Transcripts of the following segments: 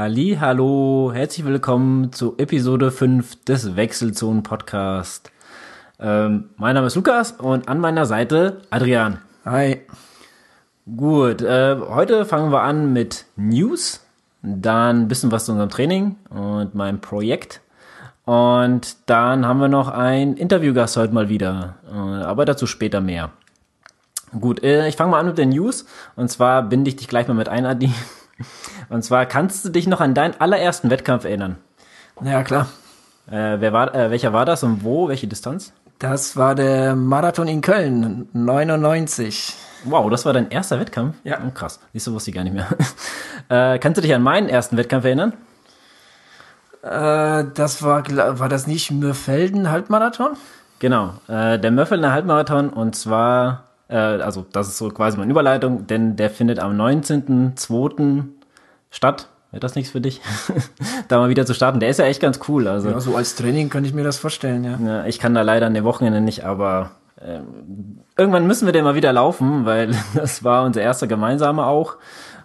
Halli, hallo, herzlich willkommen zu Episode 5 des Wechselzonen Podcast. Ähm, mein Name ist Lukas und an meiner Seite Adrian. Hi. Gut, äh, heute fangen wir an mit News, dann ein bisschen was zu unserem Training und meinem Projekt. Und dann haben wir noch einen Interviewgast heute mal wieder, äh, aber dazu später mehr. Gut, äh, ich fange mal an mit den News und zwar binde ich dich gleich mal mit ein, Adi. Und zwar kannst du dich noch an deinen allerersten Wettkampf erinnern? Ja, klar. Äh, wer war, äh, welcher war das und wo? Welche Distanz? Das war der Marathon in Köln, 99. Wow, das war dein erster Wettkampf? Ja. Oh, krass, siehst du, wusste ich gar nicht mehr. äh, kannst du dich an meinen ersten Wettkampf erinnern? Äh, das war, war das nicht Mürfelden Halbmarathon? Genau, äh, der Mörfelner Halbmarathon und zwar, äh, also das ist so quasi meine Überleitung, denn der findet am 19.02. statt. Wäre das nichts für dich? da mal wieder zu starten. Der ist ja echt ganz cool. Also Ja, so als Training könnte ich mir das vorstellen, ja. Ja, ich kann da leider an den Wochenende nicht, aber ähm, irgendwann müssen wir den mal wieder laufen, weil das war unser erster gemeinsamer auch.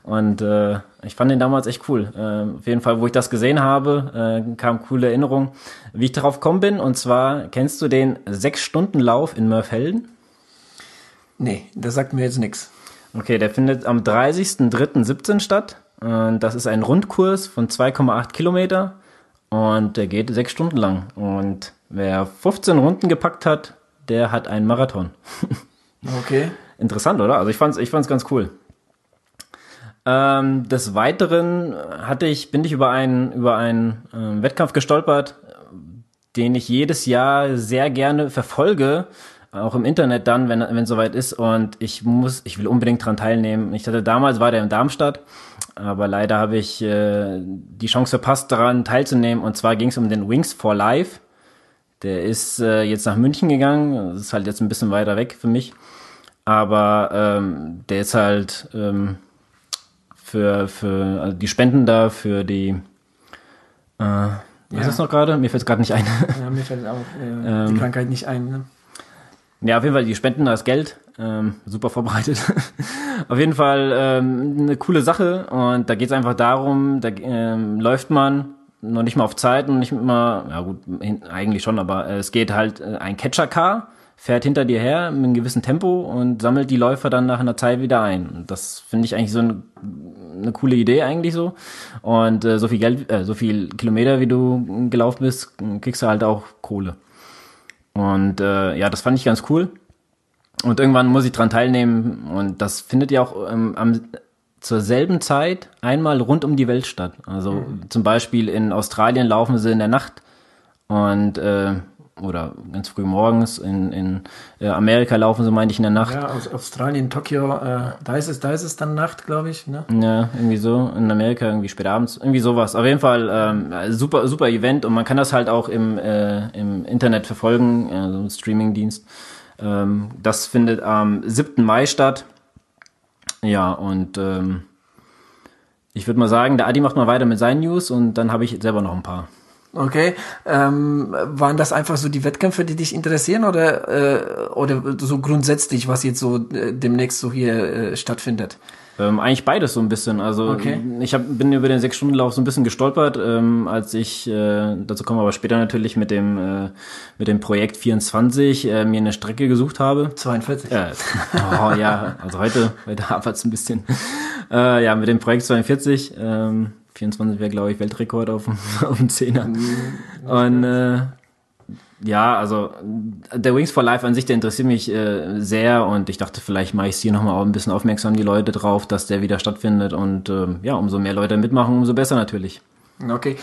Und äh, ich fand den damals echt cool. Äh, auf jeden Fall, wo ich das gesehen habe, äh, kam coole Erinnerung, wie ich darauf gekommen bin. Und zwar, kennst du den Sechs-Stunden-Lauf in Mörfelden? Nee, das sagt mir jetzt nichts. Okay, der findet am 30.03.17 statt. Das ist ein Rundkurs von 2,8 Kilometer. Und der geht sechs Stunden lang. Und wer 15 Runden gepackt hat, der hat einen Marathon. Okay. Interessant, oder? Also ich fand's, ich fand's ganz cool. Ähm, des Weiteren hatte ich, bin ich über einen, über einen ähm, Wettkampf gestolpert, den ich jedes Jahr sehr gerne verfolge, auch im Internet dann, wenn wenn es soweit ist. Und ich muss, ich will unbedingt dran teilnehmen. Ich hatte damals war der in Darmstadt, aber leider habe ich äh, die Chance verpasst, daran teilzunehmen. Und zwar ging es um den Wings for Life. Der ist äh, jetzt nach München gegangen. Das ist halt jetzt ein bisschen weiter weg für mich. Aber ähm, der ist halt ähm, für, für also die Spenden da, für die äh, was Ja. ist das noch gerade? Mir fällt es gerade nicht ein. Ja, mir fällt auch äh, Ähm. die Krankheit nicht ein. Ne? Ja, auf jeden Fall, die spenden das Geld. Ähm, super vorbereitet. auf jeden Fall ähm, eine coole Sache. Und da geht es einfach darum, da ähm, läuft man noch nicht mal auf Zeit und nicht mal, ja gut, eigentlich schon, aber es geht halt äh, ein Catcher-Car, fährt hinter dir her mit einem gewissen Tempo und sammelt die Läufer dann nach einer Zeit wieder ein. Und das finde ich eigentlich so ein, eine coole Idee eigentlich so. Und äh, so viel Geld, äh, so viel Kilometer, wie du gelaufen bist, kriegst du halt auch Kohle. Und äh, ja, das fand ich ganz cool. Und irgendwann muss ich dran teilnehmen. Und das findet ja auch ähm, am, zur selben Zeit einmal rund um die Welt statt. Also zum Beispiel in Australien laufen sie in der Nacht und äh, oder ganz früh morgens. In, in äh, Amerika laufen sie, meine ich, in der Nacht. Ja, aus Australien, Tokio, äh, da ist es, da ist es dann Nacht, glaube ich. Ne? Ja, irgendwie so. In Amerika irgendwie spät abends. Irgendwie sowas. Auf jeden Fall ähm, super, super Event und man kann das halt auch im, äh, im Internet verfolgen, also im Streamingdienst. Ähm, das findet am 7. Mai statt. Ja, und ähm, ich würde mal sagen, der Adi macht mal weiter mit seinen News und dann habe ich selber noch ein paar. Okay. Ähm, waren das einfach so die Wettkämpfe, die dich interessieren oder, äh, oder so grundsätzlich, was jetzt so äh, demnächst so hier äh, stattfindet? Ähm, eigentlich beides so ein bisschen. Also Okay. ich hab, bin über den Sechs-Stunden-Lauf so ein bisschen gestolpert, ähm, als ich, äh, dazu kommen wir aber später natürlich mit dem, äh, mit dem Projekt 24 äh, mir eine Strecke gesucht habe. 42. Äh, oh, ja, also heute, heute hapert es ein bisschen. Äh, ja, mit dem Projekt 42, ähm, 24 wäre, glaube ich, Weltrekord auf, dem- auf dem Zehner. Und äh, ja, also der Wings for Life an sich, der interessiert mich äh, sehr und ich dachte, vielleicht mache ich es hier nochmal ein bisschen aufmerksam, die Leute drauf, dass der wieder stattfindet und ähm, ja, umso mehr Leute mitmachen, umso besser natürlich. Okay.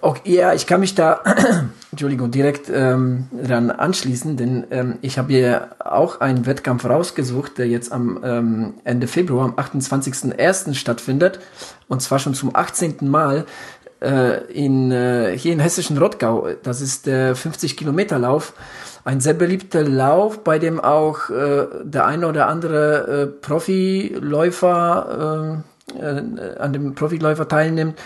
okay. Ja, ich kann mich da, Entschuldigung, direkt ähm, dran anschließen, denn ähm, ich habe hier auch einen Wettkampf rausgesucht, der jetzt am ähm, Ende Februar, am 28.01. stattfindet. Und zwar schon zum 18. Mal äh, in, äh, hier in hessischen Rottgau. Das ist der 50-Kilometer-Lauf. Ein sehr beliebter Lauf, bei dem auch äh, der eine oder andere äh, Profiläufer äh, äh, an dem Profiläufer teilnimmt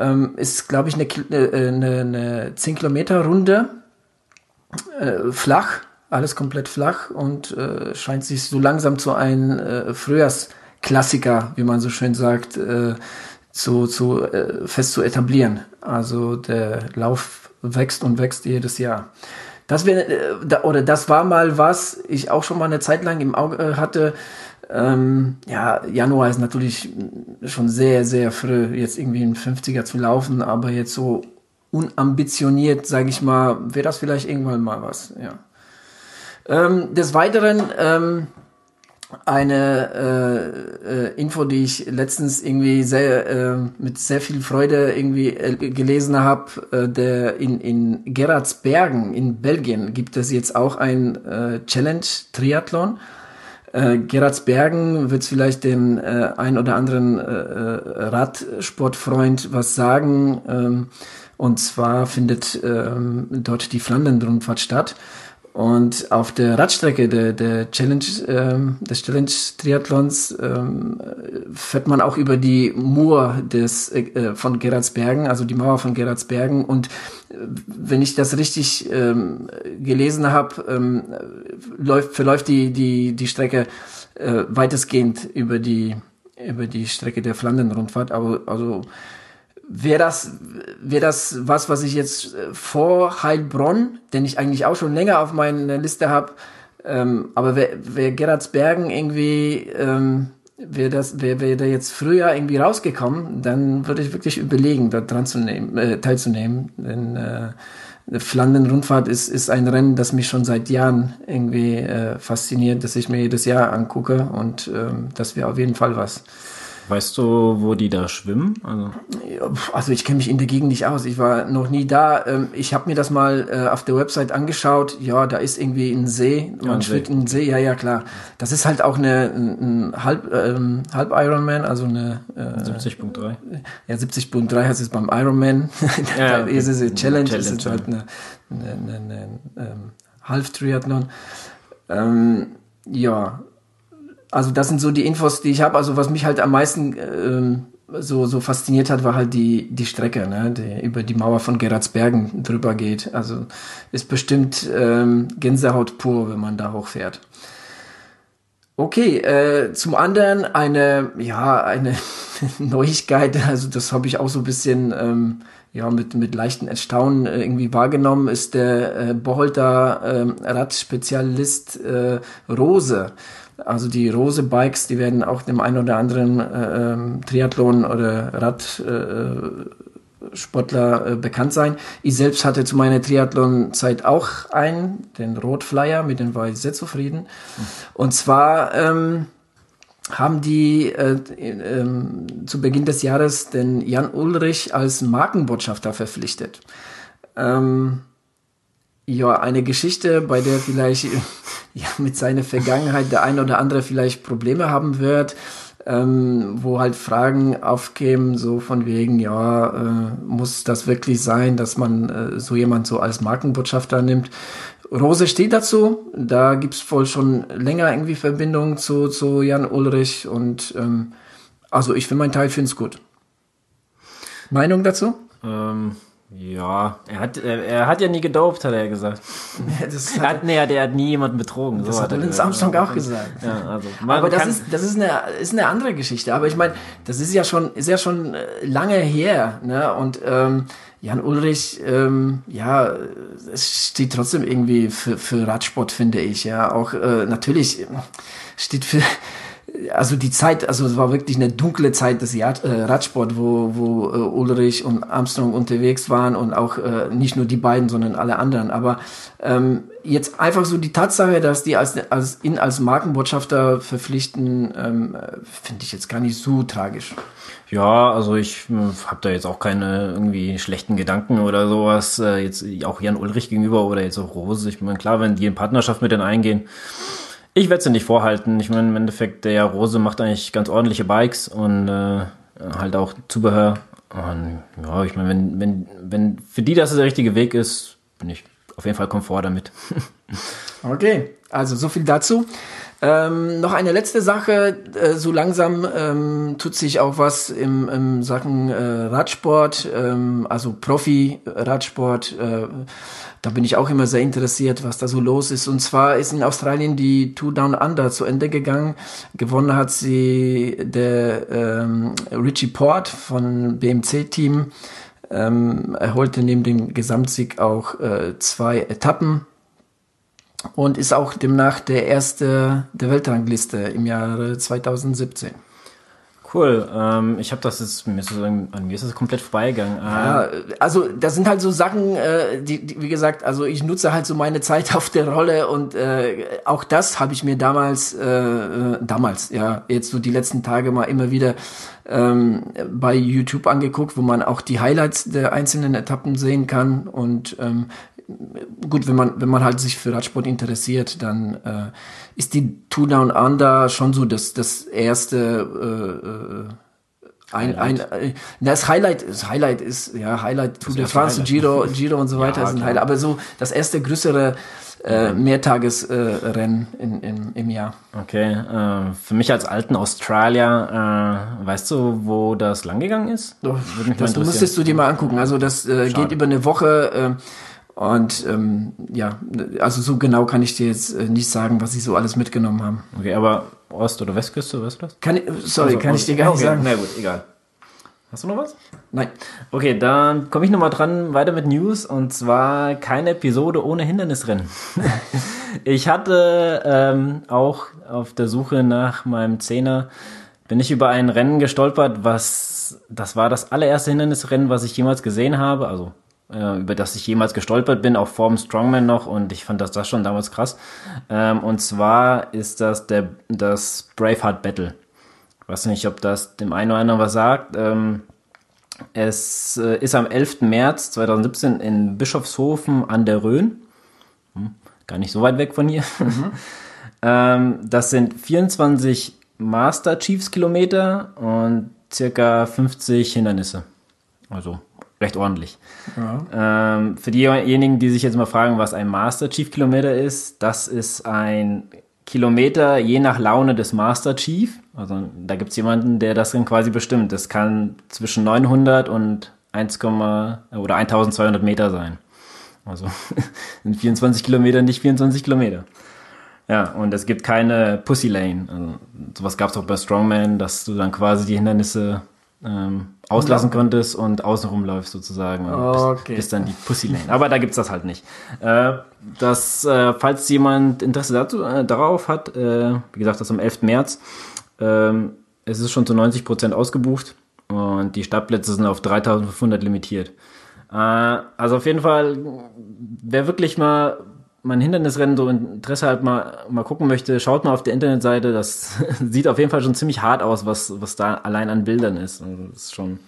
ähm, ist, glaube ich, eine, äh, eine, eine 10 Kilometer Runde, äh, flach, alles komplett flach und äh, scheint sich so langsam zu einem äh, Frühjahrsklassiker, wie man so schön sagt, äh, zu, zu äh, fest zu etablieren. Also der Lauf wächst und wächst jedes Jahr. Das wäre äh, oder das war mal was ich auch schon mal eine Zeit lang im Auge hatte. Ähm, ja, Januar ist natürlich schon sehr, sehr früh, jetzt irgendwie ein 50er zu laufen, aber jetzt so unambitioniert, sage ich mal, wäre das vielleicht irgendwann mal was, ja. Ähm, des Weiteren ähm, eine äh, äh, Info, die ich letztens irgendwie sehr äh, mit sehr viel Freude irgendwie äh, gelesen habe, äh, der in in Gerardsbergen in Belgien gibt es jetzt auch ein äh, Challenge Triathlon. Äh, Gerardsbergen wird vielleicht den äh, ein oder anderen äh, äh, Radsportfreund was sagen. Ähm, und zwar findet ähm, dort die Flandern-Rundfahrt statt. Und auf der Radstrecke der, der Challenge, ähm, des Challenge Triathlons ähm, fährt man auch über die Mur des äh, von Gerardsbergen, also die Mauer von Gerardsbergen. Und äh, wenn ich das richtig ähm, gelesen habe, ähm, läuft, verläuft die, die, die Strecke äh, weitestgehend über die, über die Strecke der Flandern-Rundfahrt. Also, also wäre das, wäre das was, was ich jetzt äh, vor Heilbronn, den ich eigentlich auch schon länger auf meiner Liste habe, ähm, aber wäre wär Gerardsbergen irgendwie, ähm, wäre das, wäre wär da jetzt früher irgendwie rausgekommen, dann würde ich wirklich überlegen, dort dran zu nehmen, äh, teilzunehmen. Denn äh, Flandern-Rundfahrt ist, ist ein Rennen, das mich schon seit Jahren irgendwie äh, fasziniert, das ich mir jedes Jahr angucke und ähm, das wäre auf jeden Fall was. Weißt du, wo die da schwimmen? Also, also ich kenne mich in der Gegend nicht aus. Ich war noch nie da. Ähm, ich habe mir das mal äh, auf der Website angeschaut. Ja, da ist irgendwie ein See. Man ja, schwimmt in den See. Ja, ja, klar. Das ist halt auch eine ein, halb ähm, halb Ironman, also eine äh, 70.3. Ja, 70.3 heißt es beim Ironman. ja, da ist es eine Challenge. Challenge. Das ist halt eine, eine, eine, eine ähm, Half Triathlon. Ähm, ja, also das sind so die Infos, die ich habe. Also was mich halt am meisten ähm, so, so fasziniert hat, war halt die, die Strecke, ne, die über die Mauer von Gerardsbergen drüber geht. Also ist bestimmt ähm, Gänsehaut pur, wenn man da hochfährt. Okay, äh, zum anderen eine, ja, eine Neuigkeit, also das habe ich auch so ein bisschen ähm, ja, mit, mit leichten Erstaunen äh, irgendwie wahrgenommen, ist der äh, Boholter äh, Radspezialist äh, Rose. Also die Rose Bikes, die werden auch dem einen oder anderen äh, ähm, Triathlon oder Radsportler äh, äh, bekannt sein. Ich selbst hatte zu meiner Triathlon-Zeit auch einen, den Rotflyer, mit dem war ich sehr zufrieden. Und zwar ähm, haben die äh, äh, zu Beginn des Jahres den Jan Ulrich als Markenbotschafter verpflichtet. Ähm, ja, eine Geschichte, bei der vielleicht ja, mit seiner Vergangenheit der ein oder andere vielleicht Probleme haben wird, ähm, wo halt Fragen aufkämen, so von wegen, ja, äh, muss das wirklich sein, dass man äh, so jemand so als Markenbotschafter nimmt? Rose steht dazu, da gibt's wohl schon länger irgendwie Verbindung zu, zu Jan Ulrich und ähm, also ich für meinen Teil finde es gut. Meinung dazu? Ähm, ja, er hat, er, er, hat ja nie gedopt, hat er gesagt. Das er hat, nee, er hat nie jemanden betrogen. Das so hat, hat Lance Armstrong auch gesagt. Ja, also aber das ist, das ist eine, ist eine andere Geschichte. Aber ich meine, das ist ja schon, ist ja schon äh, lange her, ne? Und ähm, Jan Ulrich, ähm, ja, es steht trotzdem irgendwie für, für Radsport, finde ich. Ja, auch äh, natürlich steht für also die Zeit, also es war wirklich eine dunkle Zeit des äh, Radsport, wo, wo äh, Ulrich und Armstrong unterwegs waren und auch äh, nicht nur die beiden, sondern alle anderen. Aber ähm, jetzt einfach so die Tatsache, dass die als, als ihn als Markenbotschafter verpflichten, ähm, finde ich jetzt gar nicht so tragisch. Ja, also ich hm, habe da jetzt auch keine irgendwie schlechten Gedanken oder sowas, äh, jetzt auch Jan Ulrich gegenüber oder jetzt auch Rose. Ich meine, klar, wenn die in Partnerschaft mit denen eingehen, ich werde sie nicht vorhalten. Ich meine, im Endeffekt, der Rose macht eigentlich ganz ordentliche Bikes und äh, halt auch Zubehör. Und ja, ich meine, wenn, wenn, wenn für die das der richtige Weg ist, bin ich auf jeden Fall Komfort damit. okay. Also so viel dazu. Ähm, noch eine letzte Sache, äh, so langsam ähm, tut sich auch was im, im Sachen äh, Radsport, ähm, also Profi-Radsport. Äh, da bin ich auch immer sehr interessiert, was da so los ist. Und zwar ist in Australien die Two Down Under zu Ende gegangen. Gewonnen hat sie der ähm, Richie Port von BMC-Team. Ähm, er holte neben dem Gesamtsieg auch äh, zwei Etappen und ist auch demnach der erste der Weltrangliste im Jahre 2017. Cool. Ähm, ich habe das jetzt, mir ist das, an mir ist das komplett vorbeigegangen. Ja, also das sind halt so Sachen, äh, die, die, wie gesagt, also ich nutze halt so meine Zeit auf der Rolle und äh, auch das habe ich mir damals, äh, äh, damals, ja, jetzt so die letzten Tage mal immer wieder ähm, bei YouTube angeguckt, wo man auch die Highlights der einzelnen Etappen sehen kann und ähm, gut, wenn man, wenn man halt sich für Radsport interessiert, dann äh, ist die Two Down Under schon so das, das erste äh, äh ein, Highlight. ein, äh, das Highlight, das Highlight ist, ja, Highlight Tour de France, Giro, Giro und so weiter ja, ist ein Highlight, aber so das erste größere äh, Mehrtagesrennen äh, in, in, im Jahr. Okay, äh, für mich als alten Australier, äh, weißt du, wo das langgegangen ist? Doch, das müsstest du dir mal angucken. Also das äh, geht über eine Woche. Und ähm, ja, also so genau kann ich dir jetzt äh, nicht sagen, was sie so alles mitgenommen haben. Okay, aber Ost- oder Westküste, weißt du das? Kann ich, sorry, also, kann ich dir gar nicht sagen. Na gut, egal. Hast du noch was? Nein. Okay, dann komme ich nochmal dran, weiter mit News und zwar keine Episode ohne Hindernisrennen. ich hatte ähm, auch auf der Suche nach meinem Zehner, bin ich über ein Rennen gestolpert, was, das war das allererste Hindernisrennen, was ich jemals gesehen habe, also über das ich jemals gestolpert bin, auch vorm Strongman noch und ich fand das, das schon damals krass. Ähm, und zwar ist das der, das Braveheart Battle. Ich weiß nicht, ob das dem einen oder anderen was sagt. Ähm, es äh, ist am 11. März 2017 in Bischofshofen an der Rhön. Hm, gar nicht so weit weg von hier. Mhm. ähm, das sind 24 Master Chiefs Kilometer und circa 50 Hindernisse. Also recht ordentlich. Ja. Ähm, für diejenigen, die sich jetzt mal fragen, was ein Master Chief Kilometer ist, das ist ein Kilometer je nach Laune des Master Chief. Also da gibt es jemanden, der das dann quasi bestimmt. Das kann zwischen 900 und 1, oder 1200 Meter sein. Also sind 24 Kilometer nicht 24 Kilometer. Ja, und es gibt keine Pussy Lane. Also, sowas gab es auch bei Strongman, dass du dann quasi die Hindernisse ähm, auslassen konntest und außenrum läufst sozusagen. Und okay. bist, dann die Pussy Lane. Aber da gibt's das halt nicht. Äh, das, äh, falls jemand Interesse dazu, äh, darauf hat, äh, wie gesagt, das am 11. März, ähm, es ist schon zu 90 Prozent ausgebucht und die Startplätze sind auf 3500 limitiert. Also auf jeden Fall, wer wirklich mal mein Hindernisrennen so Interesse halt mal, mal gucken möchte, schaut mal auf der Internetseite. Das sieht auf jeden Fall schon ziemlich hart aus, was, was da allein an Bildern ist. Also das ist schon.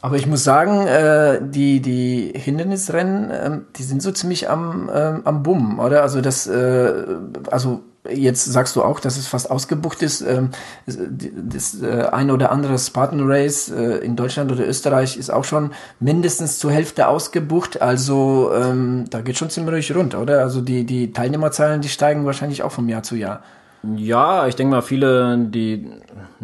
Aber ich muss sagen, äh, die, die Hindernisrennen, äh, die sind so ziemlich am, äh, am Bumm, oder? Also das, äh, also Jetzt sagst du auch, dass es fast ausgebucht ist. Ähm, das äh, ein oder andere Spartan Race äh, in Deutschland oder Österreich ist auch schon mindestens zur Hälfte ausgebucht. Also ähm, da geht schon ziemlich rund, oder? Also die, die Teilnehmerzahlen, die steigen wahrscheinlich auch vom Jahr zu Jahr. Ja, ich denke mal, viele, die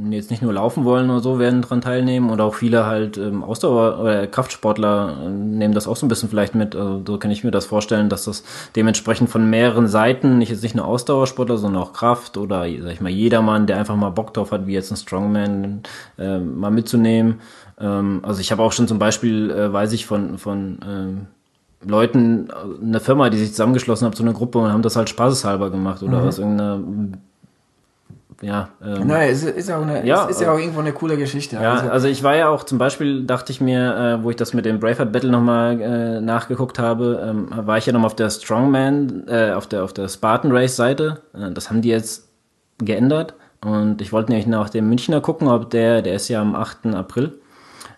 jetzt nicht nur laufen wollen oder so, werden daran teilnehmen oder auch viele halt ähm, Ausdauer- oder Kraftsportler äh, nehmen das auch so ein bisschen vielleicht mit. Also so kann ich mir das vorstellen, dass das dementsprechend von mehreren Seiten, nicht jetzt nicht nur Ausdauersportler, sondern auch Kraft oder sag ich mal jedermann, der einfach mal Bock drauf hat, wie jetzt ein Strongman, äh, mal mitzunehmen. Ähm, also ich habe auch schon zum Beispiel, äh, weiß ich von von ähm, Leuten, eine Firma, die sich zusammengeschlossen hat, so eine Gruppe und haben das halt spaßeshalber gemacht oder mhm. aus irgendeiner ja. Ähm, Nein, es ist, auch eine, ja, ist ja auch irgendwo eine coole Geschichte. Ja, also, also ich war ja auch zum Beispiel, dachte ich mir, äh, wo ich das mit dem Braveheart Battle nochmal äh, nachgeguckt habe, ähm, war ich ja nochmal auf der Strongman, äh, auf der auf der Spartan Race Seite. Äh, das haben die jetzt geändert und ich wollte nämlich nach dem Münchner gucken, ob der, der ist ja am 8. April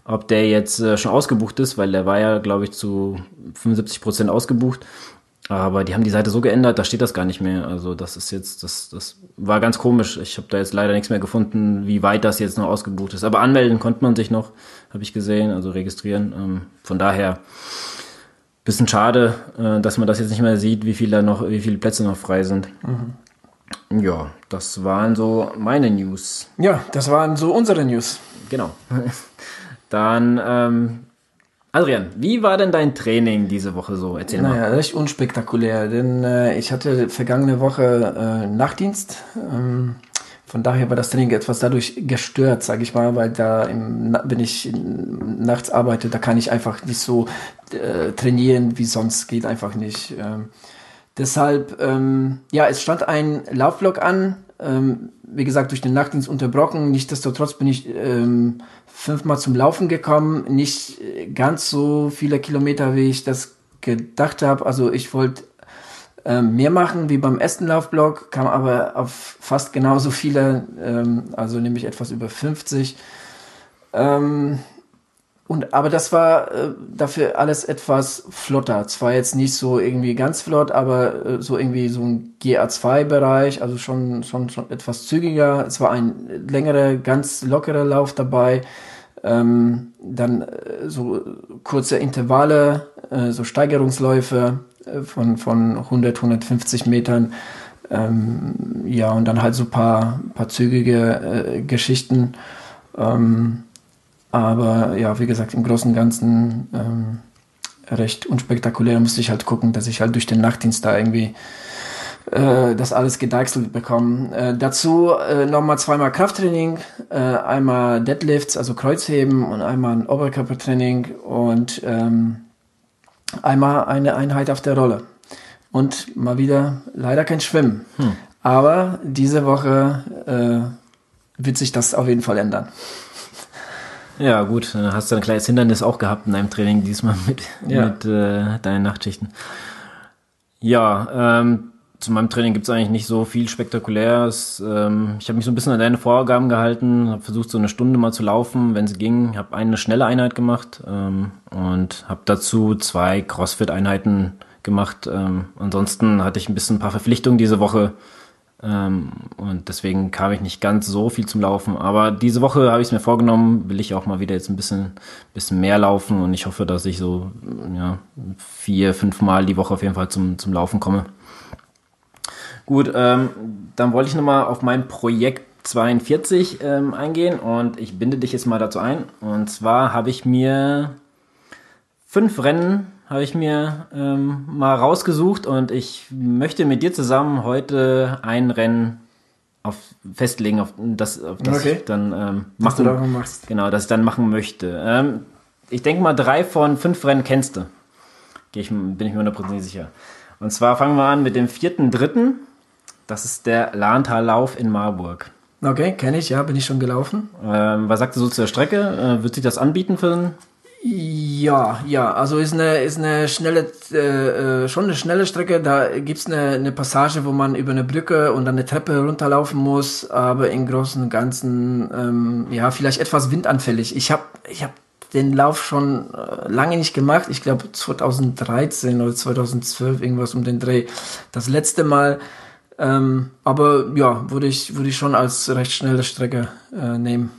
ob der jetzt äh, schon ausgebucht ist, weil der war ja, glaube ich, zu 75 Prozent ausgebucht. Aber die haben die Seite so geändert, da steht das gar nicht mehr. Also das ist jetzt, das, das war ganz komisch. Ich habe da jetzt leider nichts mehr gefunden, wie weit das jetzt noch ausgebucht ist. Aber anmelden konnte man sich noch, habe ich gesehen, also registrieren. Ähm, von daher, bisschen schade, äh, dass man das jetzt nicht mehr sieht, wie viele noch, wie viele Plätze noch frei sind. Mhm. Ja, das waren so meine News. Ja, das waren so unsere News. Genau. Dann, ähm, Adrian, wie war denn dein Training diese Woche so? Erzähl naja, mal. Naja, recht unspektakulär, denn äh, ich hatte vergangene Woche äh, Nachtdienst. Ähm, von daher war das Training etwas dadurch gestört, sage ich mal, weil da im, wenn ich nachts arbeite, da kann ich einfach nicht so äh, trainieren, wie sonst geht einfach nicht. Ähm, deshalb, ähm, ja, es stand ein Laufblock an, ähm, wie gesagt, durch den Nachtdienst unterbrochen. Nichtsdestotrotz bin ich ähm, fünfmal zum Laufen gekommen, nicht ganz so viele Kilometer, wie ich das gedacht habe. Also ich wollte ähm, mehr machen wie beim ersten Laufblock, kam aber auf fast genauso viele, ähm, also nämlich etwas über 50. Ähm, und, aber das war äh, dafür alles etwas flotter. Zwar jetzt nicht so irgendwie ganz flott, aber äh, so irgendwie so ein GA2-Bereich, also schon, schon, schon etwas zügiger. Es war ein längerer, ganz lockerer Lauf dabei. Ähm, dann äh, so kurze Intervalle, äh, so Steigerungsläufe äh, von, von 100, 150 Metern. Ähm, ja, und dann halt so paar, paar zügige äh, Geschichten. Ähm, aber ja, wie gesagt, im Großen und Ganzen ähm, recht unspektakulär. Musste ich halt gucken, dass ich halt durch den Nachtdienst da irgendwie äh, das alles gedeichselt bekomme. Äh, dazu äh, nochmal zweimal Krafttraining, äh, einmal Deadlifts, also Kreuzheben und einmal ein Oberkörpertraining und ähm, einmal eine Einheit auf der Rolle. Und mal wieder leider kein Schwimmen. Hm. Aber diese Woche äh, wird sich das auf jeden Fall ändern. Ja, gut, dann hast du ein kleines Hindernis auch gehabt in deinem Training, diesmal mit, ja. mit äh, deinen Nachtschichten. Ja, ähm, zu meinem Training gibt es eigentlich nicht so viel Spektakuläres. Ähm, ich habe mich so ein bisschen an deine Vorgaben gehalten, habe versucht, so eine Stunde mal zu laufen, wenn es ging. Habe eine schnelle Einheit gemacht ähm, und habe dazu zwei CrossFit-Einheiten gemacht. Ähm, ansonsten hatte ich ein bisschen ein paar Verpflichtungen diese Woche und deswegen kam ich nicht ganz so viel zum Laufen. Aber diese Woche habe ich es mir vorgenommen, will ich auch mal wieder jetzt ein bisschen, bisschen mehr laufen und ich hoffe, dass ich so ja, vier, fünf Mal die Woche auf jeden Fall zum, zum Laufen komme. Gut, ähm, dann wollte ich nochmal auf mein Projekt 42 ähm, eingehen und ich binde dich jetzt mal dazu ein. Und zwar habe ich mir fünf Rennen habe ich mir ähm, mal rausgesucht und ich möchte mit dir zusammen heute ein Rennen auf, festlegen, auf das, auf das okay. ich dann ähm, machen, dass machst. genau, das ich dann machen möchte. Ähm, ich denke mal, drei von fünf Rennen kennst du. Ich, bin ich mir hundertprozentig sicher. Und zwar fangen wir an mit dem vierten, dritten. Das ist der Lahntallauf in Marburg. Okay, kenne ich, ja, bin ich schon gelaufen. Ähm, was sagst du so zur Strecke? Äh, wird sich das anbieten für einen ja, ja, also ist eine, ist eine schnelle, äh, äh schon eine schnelle Strecke. Da gibt's eine, eine Passage, wo man über eine Brücke und dann eine Treppe runterlaufen muss, aber im Großen und Ganzen, ähm, ja, vielleicht etwas windanfällig. Ich habe ich hab den Lauf schon äh, lange nicht gemacht. Ich glaube 2013 oder 2012, irgendwas um den Dreh. Das letzte Mal ähm, aber ja, würde ich, würde ich schon als recht schnelle Strecke äh, nehmen.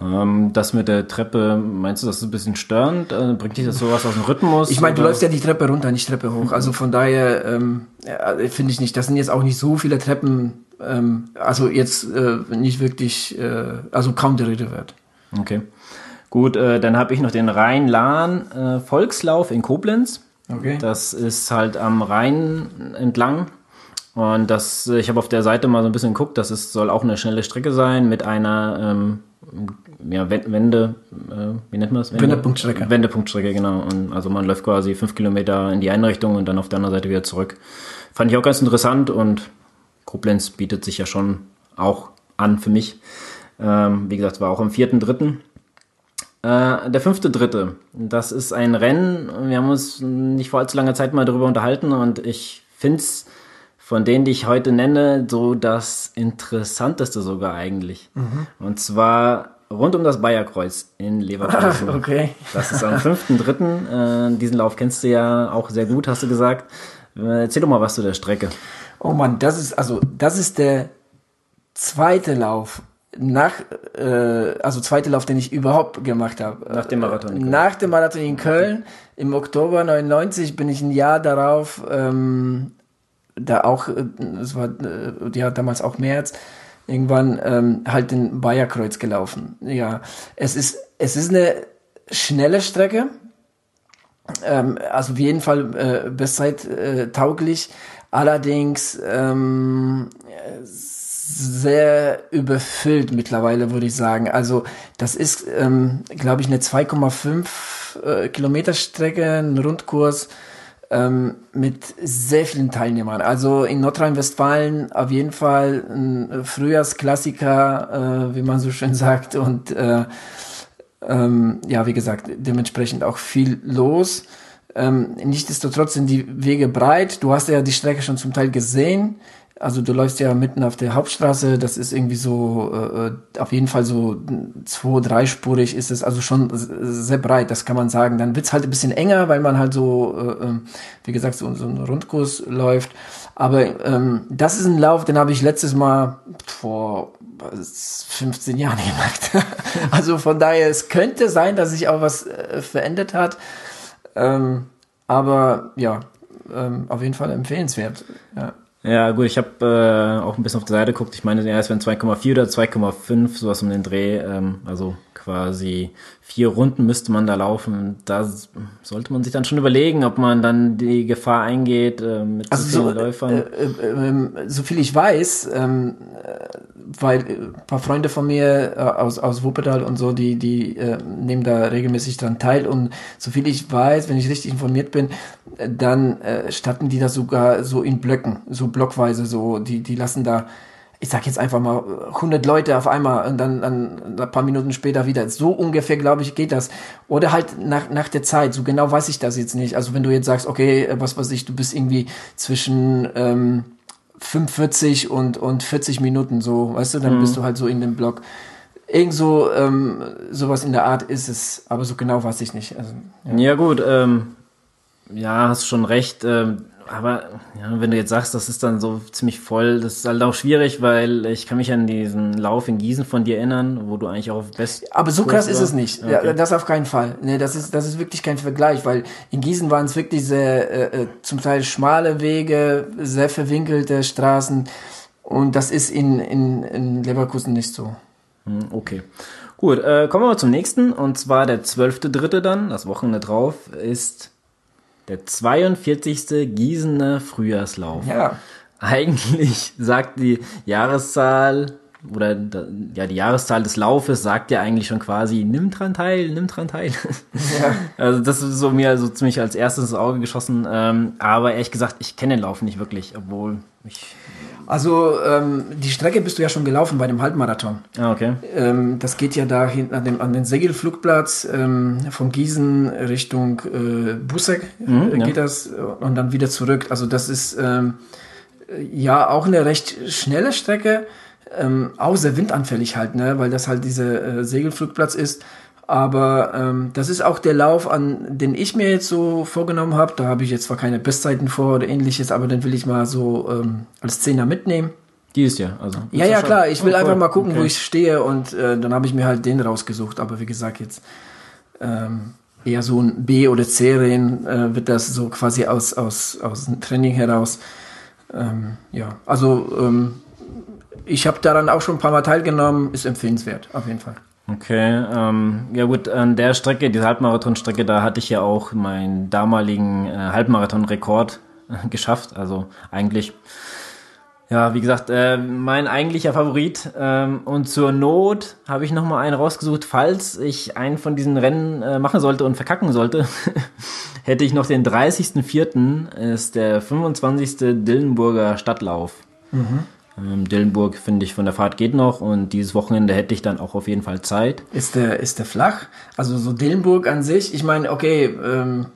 Ähm, das mit der Treppe, meinst du, das ist ein bisschen störend? Äh, bringt dich das sowas aus dem Rhythmus? Ich meine, du läufst ja die Treppe runter, nicht Treppe hoch. Also von daher ähm, ja, finde ich nicht, das sind jetzt auch nicht so viele Treppen, ähm, also jetzt äh, nicht wirklich, äh, also kaum der Rede wert. Okay. Gut, äh, dann habe ich noch den Rhein-Lahn äh, in Koblenz. Okay. Das ist halt am Rhein entlang und das, ich habe auf der Seite mal so ein bisschen geguckt, das ist, soll auch eine schnelle Strecke sein mit einer ähm, ja, Wende, äh, wie nennt man das? Wende? Wendepunktstrecke. Wendepunktstrecke, genau. Und also man läuft quasi fünf Kilometer in die eine Richtung und dann auf der anderen Seite wieder zurück. Fand ich auch ganz interessant und Koblenz bietet sich ja schon auch an für mich. Ähm, wie gesagt, war auch am vierten, dritten. Äh, der fünfte, dritte. Das ist ein Rennen. Wir haben uns nicht vor allzu langer Zeit mal darüber unterhalten und ich finde es von denen, die ich heute nenne, so das Interessanteste sogar eigentlich. Mhm. Und zwar rund um das Bayerkreuz in Leverkusen. okay. Das ist am 5.3. Äh, diesen Lauf kennst du ja auch sehr gut, hast du gesagt. Äh, erzähl doch mal was zu der Strecke. Oh Mann, das ist, also, das ist der zweite Lauf nach, äh, also zweite Lauf, den ich überhaupt gemacht habe. Nach dem Marathon. in Köln. Nach dem Marathon in Köln im Oktober 99 bin ich ein Jahr darauf, ähm, da auch, äh, es war äh, ja damals auch März, irgendwann ähm, halt den Bayerkreuz gelaufen. Ja, es ist es ist eine schnelle Strecke, ähm, also auf jeden Fall äh, Bestzeit äh, tauglich. Allerdings ähm, sehr überfüllt mittlerweile, würde ich sagen. Also das ist, ähm, glaube ich, eine 2,5 äh, Kilometer Strecke, ein Rundkurs ähm, mit sehr vielen Teilnehmern. Also in Nordrhein-Westfalen auf jeden Fall ein Frühjahrsklassiker, äh, wie man so schön sagt. Und äh, ähm, ja, wie gesagt, dementsprechend auch viel los. Ähm, nichtsdestotrotz sind die Wege breit. Du hast ja die Strecke schon zum Teil gesehen. Also du läufst ja mitten auf der Hauptstraße, das ist irgendwie so, äh, äh auf jeden Fall so zwei-, dreispurig ist es, also schon sehr breit, das kann man sagen. Dann wird's halt ein bisschen enger, weil man halt so, äh, ähm, wie gesagt, so, so einen Rundkurs läuft. Aber ähm, das ist ein Lauf, den habe ich letztes Mal vor 15 Jahren gemacht. also von daher, es könnte sein, dass sich auch was äh, verändert hat. Ähm, aber ja, ähm, auf jeden Fall empfehlenswert. Ja. Ja, gut, ich habe äh, auch ein bisschen auf der Seite geguckt. Ich meine, ja, es wären 2,4 oder 2,5, sowas um den Dreh. Ähm, also quasi vier Runden müsste man da laufen. Da sollte man sich dann schon überlegen, ob man dann die Gefahr eingeht äh, mit also so vielen Läufern. Äh, äh, ähm, so viel ich weiß, ähm, äh, weil ein paar Freunde von mir äh, aus, aus Wuppertal und so, die, die äh, nehmen da regelmäßig dran teil. Und so viel ich weiß, wenn ich richtig informiert bin, dann äh, statten die das sogar so in Blöcken, so blockweise, so, die, die lassen da ich sag jetzt einfach mal 100 Leute auf einmal und dann, dann ein paar Minuten später wieder. So ungefähr, glaube ich, geht das. Oder halt nach, nach der Zeit. So genau weiß ich das jetzt nicht. Also wenn du jetzt sagst, okay, was weiß ich, du bist irgendwie zwischen ähm, 45 und, und 40 Minuten so, weißt du, dann mhm. bist du halt so in dem Block. Irgend so, ähm, sowas in der Art ist es, aber so genau weiß ich nicht. Also, ja. ja gut, ähm, ja, hast schon recht. Ähm aber ja, wenn du jetzt sagst, das ist dann so ziemlich voll, das ist halt auch schwierig, weil ich kann mich an diesen Lauf in Gießen von dir erinnern, wo du eigentlich auch auf Best. Aber so krass ist es nicht. Okay. Ja, das auf keinen Fall. Nee, das ist, das ist wirklich kein Vergleich, weil in Gießen waren es wirklich sehr, äh, äh, zum Teil schmale Wege, sehr verwinkelte Straßen. Und das ist in, in, in Leverkusen nicht so. Hm, okay. Gut, äh, kommen wir mal zum nächsten. Und zwar der zwölfte Dritte dann, das Wochenende drauf, ist der 42. Gießener Frühjahrslauf. Ja. Eigentlich sagt die Jahreszahl oder ja die Jahreszahl des Laufes sagt ja eigentlich schon quasi nimm dran teil, nimm dran teil. Ja. Also das ist so mir so ziemlich als erstes ins Auge geschossen. Ähm, aber ehrlich gesagt, ich kenne den Lauf nicht wirklich, obwohl ich also ähm, die Strecke bist du ja schon gelaufen bei dem Halbmarathon. Ah, okay. Ähm, das geht ja da hinten an, dem, an den Segelflugplatz ähm, von Gießen Richtung äh, Busseck mhm, äh, geht ja. das und dann wieder zurück. Also das ist ähm, ja auch eine recht schnelle Strecke, ähm, auch sehr windanfällig halt, ne, weil das halt dieser äh, Segelflugplatz ist. Aber ähm, das ist auch der Lauf, an den ich mir jetzt so vorgenommen habe. Da habe ich jetzt zwar keine Bestzeiten vor oder ähnliches, aber den will ich mal so ähm, als Zehner mitnehmen. Die ist ja, also. Ja, ja, klar. Ich will oh, einfach mal gucken, okay. wo ich stehe und äh, dann habe ich mir halt den rausgesucht. Aber wie gesagt, jetzt ähm, eher so ein B- oder C-Rennen äh, wird das so quasi aus, aus, aus dem Training heraus. Ähm, ja, also ähm, ich habe daran auch schon ein paar Mal teilgenommen. Ist empfehlenswert, auf jeden Fall. Okay, ähm, ja gut, an der Strecke, diese Halbmarathon-Strecke, da hatte ich ja auch meinen damaligen äh, Halbmarathon-Rekord äh, geschafft. Also eigentlich, ja, wie gesagt, äh, mein eigentlicher Favorit. Ähm, und zur Not habe ich nochmal einen rausgesucht, falls ich einen von diesen Rennen äh, machen sollte und verkacken sollte, hätte ich noch den 30.04. ist der 25. Dillenburger Stadtlauf. Mhm. Ähm, Dillenburg finde ich von der Fahrt geht noch und dieses Wochenende hätte ich dann auch auf jeden Fall Zeit. Ist der, ist der flach? Also so Dillenburg an sich, ich meine, okay, ähm,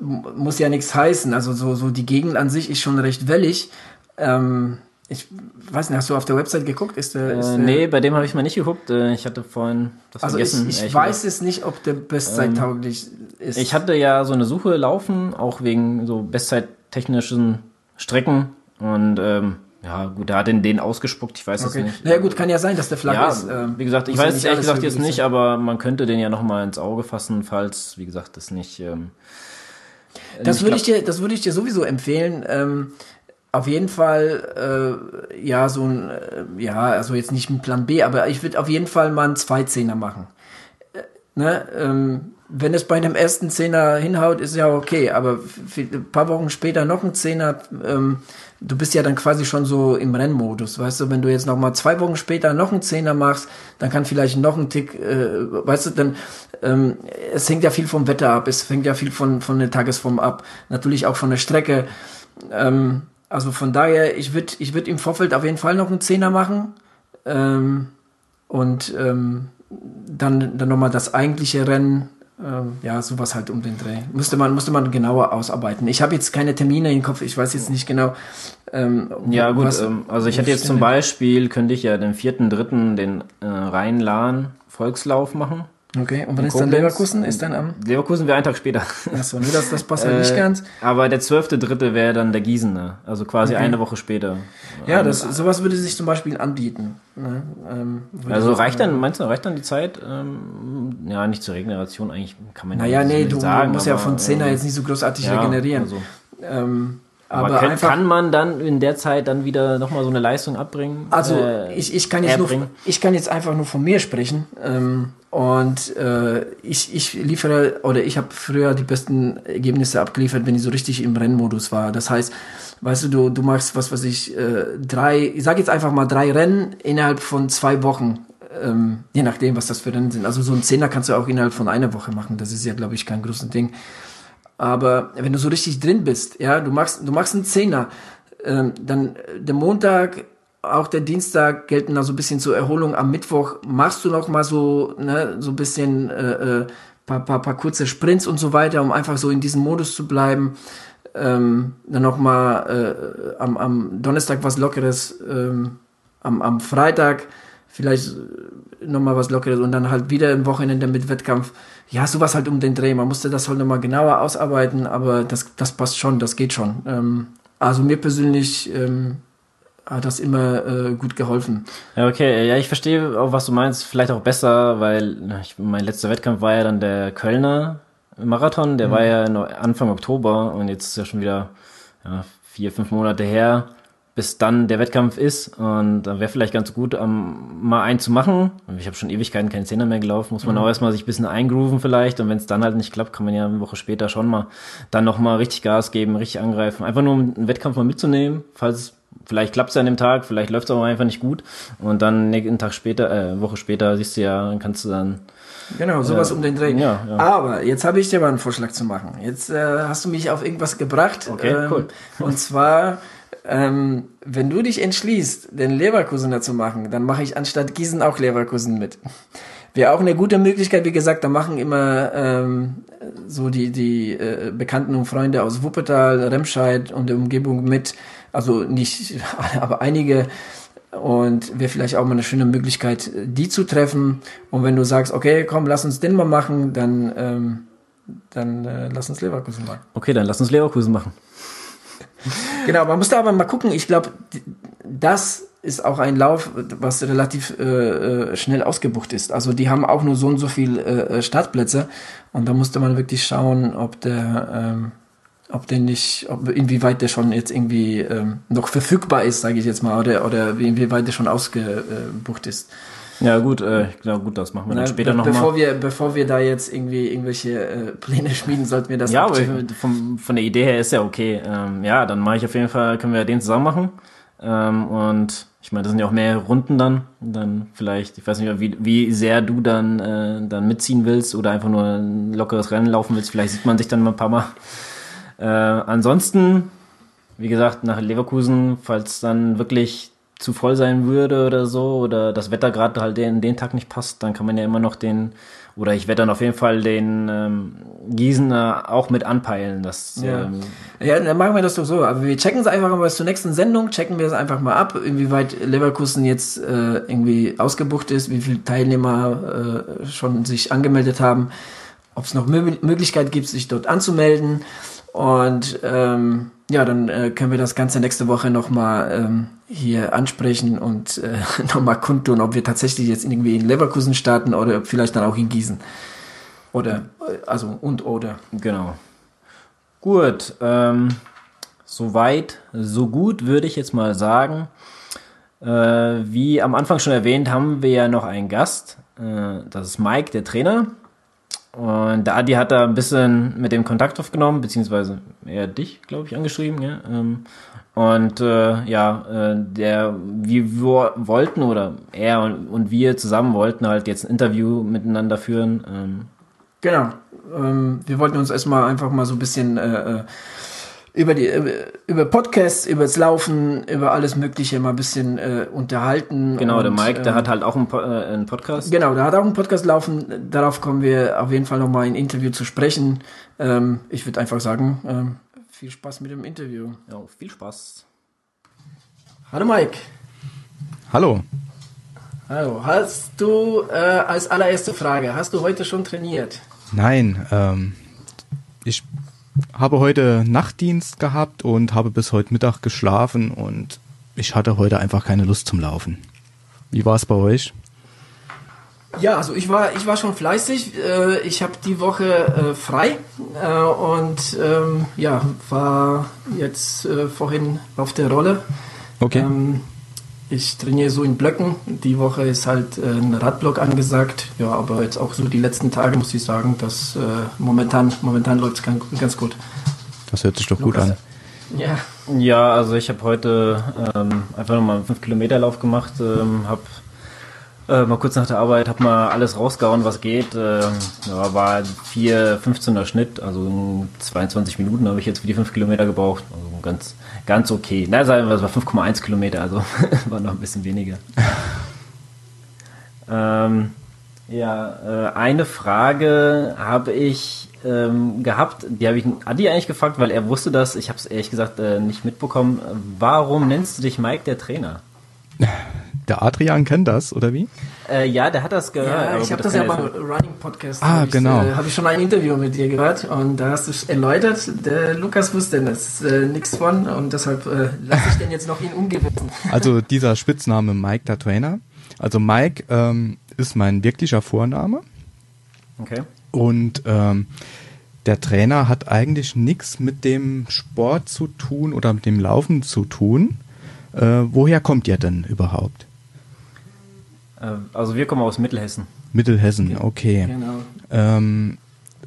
muss ja nichts heißen. Also so, so die Gegend an sich ist schon recht wellig. Ähm, ich weiß nicht, hast du auf der Website geguckt? Ist der, ist äh, nee, bei dem habe ich mal nicht geguckt. Äh, ich hatte vorhin das also vergessen. Ich, ich weiß es nicht, ob der bestzeittauglich ähm, ist. Ich hatte ja so eine Suche laufen, auch wegen so bestzeittechnischen Strecken und ähm, Ja, gut, der hat den, den ausgespuckt, ich weiß es Okay. nicht. Naja gut, kann ja sein, dass der flach Ja, ist. ähm, wie gesagt, ich ja weiß nicht ehrlich gesagt jetzt nicht, aber man könnte den ja nochmal ins Auge fassen, falls, wie gesagt, das nicht. Ähm, Das nicht würde ich dir, das würde ich dir sowieso empfehlen. Ähm, auf jeden Fall, äh, ja, so ein, äh, ja, also jetzt nicht ein Plan B, aber ich würde auf jeden Fall mal einen Zweizehner machen. Äh, ne, ähm, wenn es bei einem ersten Zehner hinhaut, ist ja okay, aber ein paar Wochen später noch ein Zehner, ähm, du bist ja dann quasi schon so im Rennmodus, weißt du, wenn du jetzt noch mal zwei Wochen später noch einen Zehner machst, dann kann vielleicht noch ein Tick, äh, weißt du, dann, ähm, es hängt ja viel vom Wetter ab, es hängt ja viel von, von der Tagesform ab, natürlich auch von der Strecke, ähm, also von daher, ich würde ich würd im Vorfeld auf jeden Fall noch einen Zehner machen, ähm, und, ähm, dann, dann nochmal das eigentliche Rennen, ähm, ja, sowas halt um den Dreh. Musste man, musste man genauer ausarbeiten. Ich habe jetzt keine Termine im Kopf, ich weiß jetzt nicht genau. Ähm, Ja, gut, was- ähm, also ich hätte jetzt zum Beispiel, könnte ich ja den vierten, dritten den äh, Rhein-Lahn Volkslauf machen. Okay, und wann ist dann. Leverkusen? Ist dann am. Leverkusen wäre einen Tag später. Achso, ne, das, das passt ja nicht Äh, ganz. Aber der zwölfte, dritte wäre dann der Gießener. Also quasi eine Woche später. Ja, das, sowas würde sich zum Beispiel anbieten. Ne? Ähm, Also ich- reicht dann, meinst du, reicht dann die Zeit? Ähm, ja, nicht zur Regeneration, eigentlich kann man Naja, so nee, nicht du, sagen, du musst ja aber, von Zehner ähm, jetzt nicht so großartig ja, regenerieren. also. Ähm, Aber, aber kann, einfach. kann man dann in der Zeit dann wieder nochmal so eine Leistung abbringen? Also Äh, ich, ich kann jetzt nur, ich kann jetzt einfach nur von mir sprechen ähm, und äh, ich, ich liefere oder ich habe früher die besten Ergebnisse abgeliefert, wenn ich so richtig im Rennmodus war. Das heißt, weißt du, du, du machst was was ich äh, drei, ich sage jetzt einfach mal drei Rennen innerhalb von zwei Wochen. Ähm, je nachdem, was das für Rennen sind. Also so ein Zehner kannst du auch innerhalb von einer Woche machen. Das ist ja, glaube ich, kein großes Ding. Aber wenn du so richtig drin bist, ja, du machst, du machst einen Zehner, ähm, dann der Montag, auch der Dienstag gelten da so ein bisschen zur Erholung. Am Mittwoch machst du noch mal so, ne, so ein bisschen äh, äh, paar, paar, paar kurze Sprints und so weiter, um einfach so in diesem Modus zu bleiben. Ähm, dann noch mal äh, am, am Donnerstag was Lockeres, ähm, am, am Freitag vielleicht äh, noch mal was Lockeres und dann halt wieder ein Wochenende mit Wettkampf. Ja, sowas halt um den Dreh. Man musste das halt noch mal genauer ausarbeiten, aber das, das passt schon, das geht schon. Ähm, also mir persönlich ähm, hat das immer äh, gut geholfen. Ja, okay, ja, ich verstehe auch, was du meinst. Vielleicht auch besser, weil ich, mein letzter Wettkampf war ja dann der Kölner Marathon. Der war ja Anfang Oktober und jetzt ist ja schon wieder ja, vier, fünf Monate her, bis dann der Wettkampf ist. Und da wäre vielleicht ganz gut, um, mal einen zu machen. Ich habe schon Ewigkeiten keinen Zehner mehr gelaufen. Muss man auch erstmal sich ein bisschen eingrooven vielleicht. Und wenn es dann halt nicht klappt, kann man ja eine Woche später schon mal dann noch mal richtig Gas geben, richtig angreifen. Einfach nur um einen Wettkampf mal mitzunehmen, falls es Vielleicht klappt es an dem Tag, vielleicht läuft es aber einfach nicht gut. Und dann einen Tag später, äh, eine Woche später, siehst du ja, dann kannst du dann. Genau, sowas Ja. um den Dreh. Ja, ja. Aber jetzt habe ich dir mal einen Vorschlag zu machen. Jetzt äh, hast du mich auf irgendwas gebracht. Okay, ähm, cool. Und zwar, ähm, wenn du dich entschließt, den Leverkusener zu machen, dann mache ich anstatt Gießen auch Leverkusen mit. Wäre auch eine gute Möglichkeit, wie gesagt, da machen immer ähm, so die, die äh, Bekannten und Freunde aus Wuppertal, Remscheid und der Umgebung mit. Also nicht, alle, aber einige. Und wäre vielleicht auch mal eine schöne Möglichkeit, die zu treffen. Und wenn du sagst, okay, komm, lass uns den mal machen, dann, ähm, dann äh, lass uns Leverkusen machen. Okay, dann lass uns Leverkusen machen. Genau, man muss da aber mal gucken. Ich glaube, das ist auch ein Lauf, was relativ äh, äh, schnell ausgebucht ist. Also die haben auch nur so und so viel äh, äh, Startplätze und da musste man wirklich schauen, ob der, ähm, ob der nicht, ob inwieweit der schon jetzt irgendwie ähm, noch verfügbar ist, sage ich jetzt mal, oder oder inwieweit der schon ausgebucht ist. Ja, gut, äh, ich glaube, gut, das machen wir dann Na, später be nochmal. bevor wir, bevor wir da jetzt irgendwie irgendwelche äh, Pläne schmieden, sollten wir das Ja, aber vom, von der Idee her ist ja okay. Ähm, ja, dann mache ich auf jeden Fall, können wir den zusammen machen. Ähm, und ich meine, das sind ja auch mehrere Runden dann. Dann vielleicht, ich weiß nicht, wie, wie sehr du dann, äh, dann mitziehen willst oder einfach nur ein lockeres Rennen laufen willst. Vielleicht sieht man sich dann mal ein paar Mal. Äh, ansonsten, wie gesagt, nach Leverkusen, falls dann wirklich zu voll sein würde oder so oder das Wetter gerade halt den, den Tag nicht passt, dann kann man ja immer noch den oder ich werde dann auf jeden Fall den ähm, Gießener auch mit anpeilen. Das, Ja. ähm, Ja, dann machen wir das doch so. Aber wir checken es einfach mal bis zur nächsten Sendung, checken wir es einfach mal ab, inwieweit Leverkusen jetzt äh, irgendwie ausgebucht ist, wie viele Teilnehmer äh, schon sich angemeldet haben, ob es noch Mö Möglichkeit gibt, sich dort anzumelden. Und ähm, ja, dann äh, können wir das Ganze nächste Woche nochmal ähm, hier ansprechen und äh, nochmal kundtun, ob wir tatsächlich jetzt irgendwie in Leverkusen starten oder vielleicht dann auch in Gießen. Oder, äh, also und oder. Genau. Gut, ähm, soweit, so gut würde ich jetzt mal sagen. Äh, wie am Anfang schon erwähnt, haben wir ja noch einen Gast. Äh, das ist Mike, der Trainer. Und der Adi hat da ein bisschen mit dem Kontakt aufgenommen, beziehungsweise er dich, glaube ich, angeschrieben. Ja? Ähm, und äh, ja, äh, der, wir wollten oder er und, wir zusammen wollten halt jetzt ein Interview miteinander führen. Ähm. Genau. Ähm, wir wollten uns erstmal einfach mal so ein bisschen äh, äh über die über Podcasts, über das Laufen, über alles Mögliche mal ein bisschen äh, unterhalten. Genau, und, der Mike, der ähm, hat halt auch einen, äh, einen, Podcast. Genau, der hat auch einen Podcast laufen. Darauf kommen wir auf jeden Fall nochmal in Interview zu sprechen. Ähm, ich würde einfach sagen, ähm, viel Spaß mit dem Interview. Ja, viel Spaß. Hallo Mike. Hallo. Hallo. Hast du äh, als allererste Frage, hast du heute schon trainiert? Nein, ähm, ich habe heute Nachtdienst gehabt und habe bis heute Mittag geschlafen und ich hatte heute einfach keine Lust zum Laufen. Wie war es bei euch? Ja, also ich war ich war schon fleißig. Äh, ich habe die Woche äh, frei äh, und ähm, ja war jetzt vorhin auf der Rolle. Okay. Ähm, ich trainiere so in Blöcken. Die Woche ist halt äh, ein Radblock angesagt. Ja, aber jetzt auch so die letzten Tage muss ich sagen, dass äh, momentan, momentan läuft es ganz, ganz, gut. Das hört sich doch Lukas. gut an. Ja. Ja, also ich habe heute ähm, einfach nochmal einen 5-Kilometer-Lauf gemacht, ähm, habe äh, mal kurz nach der Arbeit, habe mal alles rausgehauen, was geht. Äh, ja, war 4, 15er Schnitt, also 22 Minuten habe ich jetzt für die 5 Kilometer gebraucht. Also ganz, ganz okay. Na, sagen wir, es war 5,1 Kilometer, also war noch ein bisschen weniger. ähm, ja, äh, eine Frage habe ich ähm, gehabt, die habe ich Adi eigentlich gefragt, weil er wusste das, ich habe es ehrlich gesagt äh, nicht mitbekommen. Warum nennst du dich Mike der Trainer? Der Adrian kennt das, oder wie? Äh, ja, der hat das gehört. Ja, ich habe das ja beim Running Podcast. Ah, hab genau. Äh, habe ich schon ein Interview mit dir gehört und da hast du erläutert, der Lukas wusste das äh, nichts von und deshalb äh, lasse ich den jetzt noch ihn umgewissen. Also dieser Spitzname Mike der Trainer. Also Mike ähm, ist mein wirklicher Vorname. Okay. Und ähm, der Trainer hat eigentlich nichts mit dem Sport zu tun oder mit dem Laufen zu tun. Äh, woher kommt ihr denn überhaupt? Äh, also wir kommen aus Mittelhessen. Mittelhessen, okay. Genau. Ähm,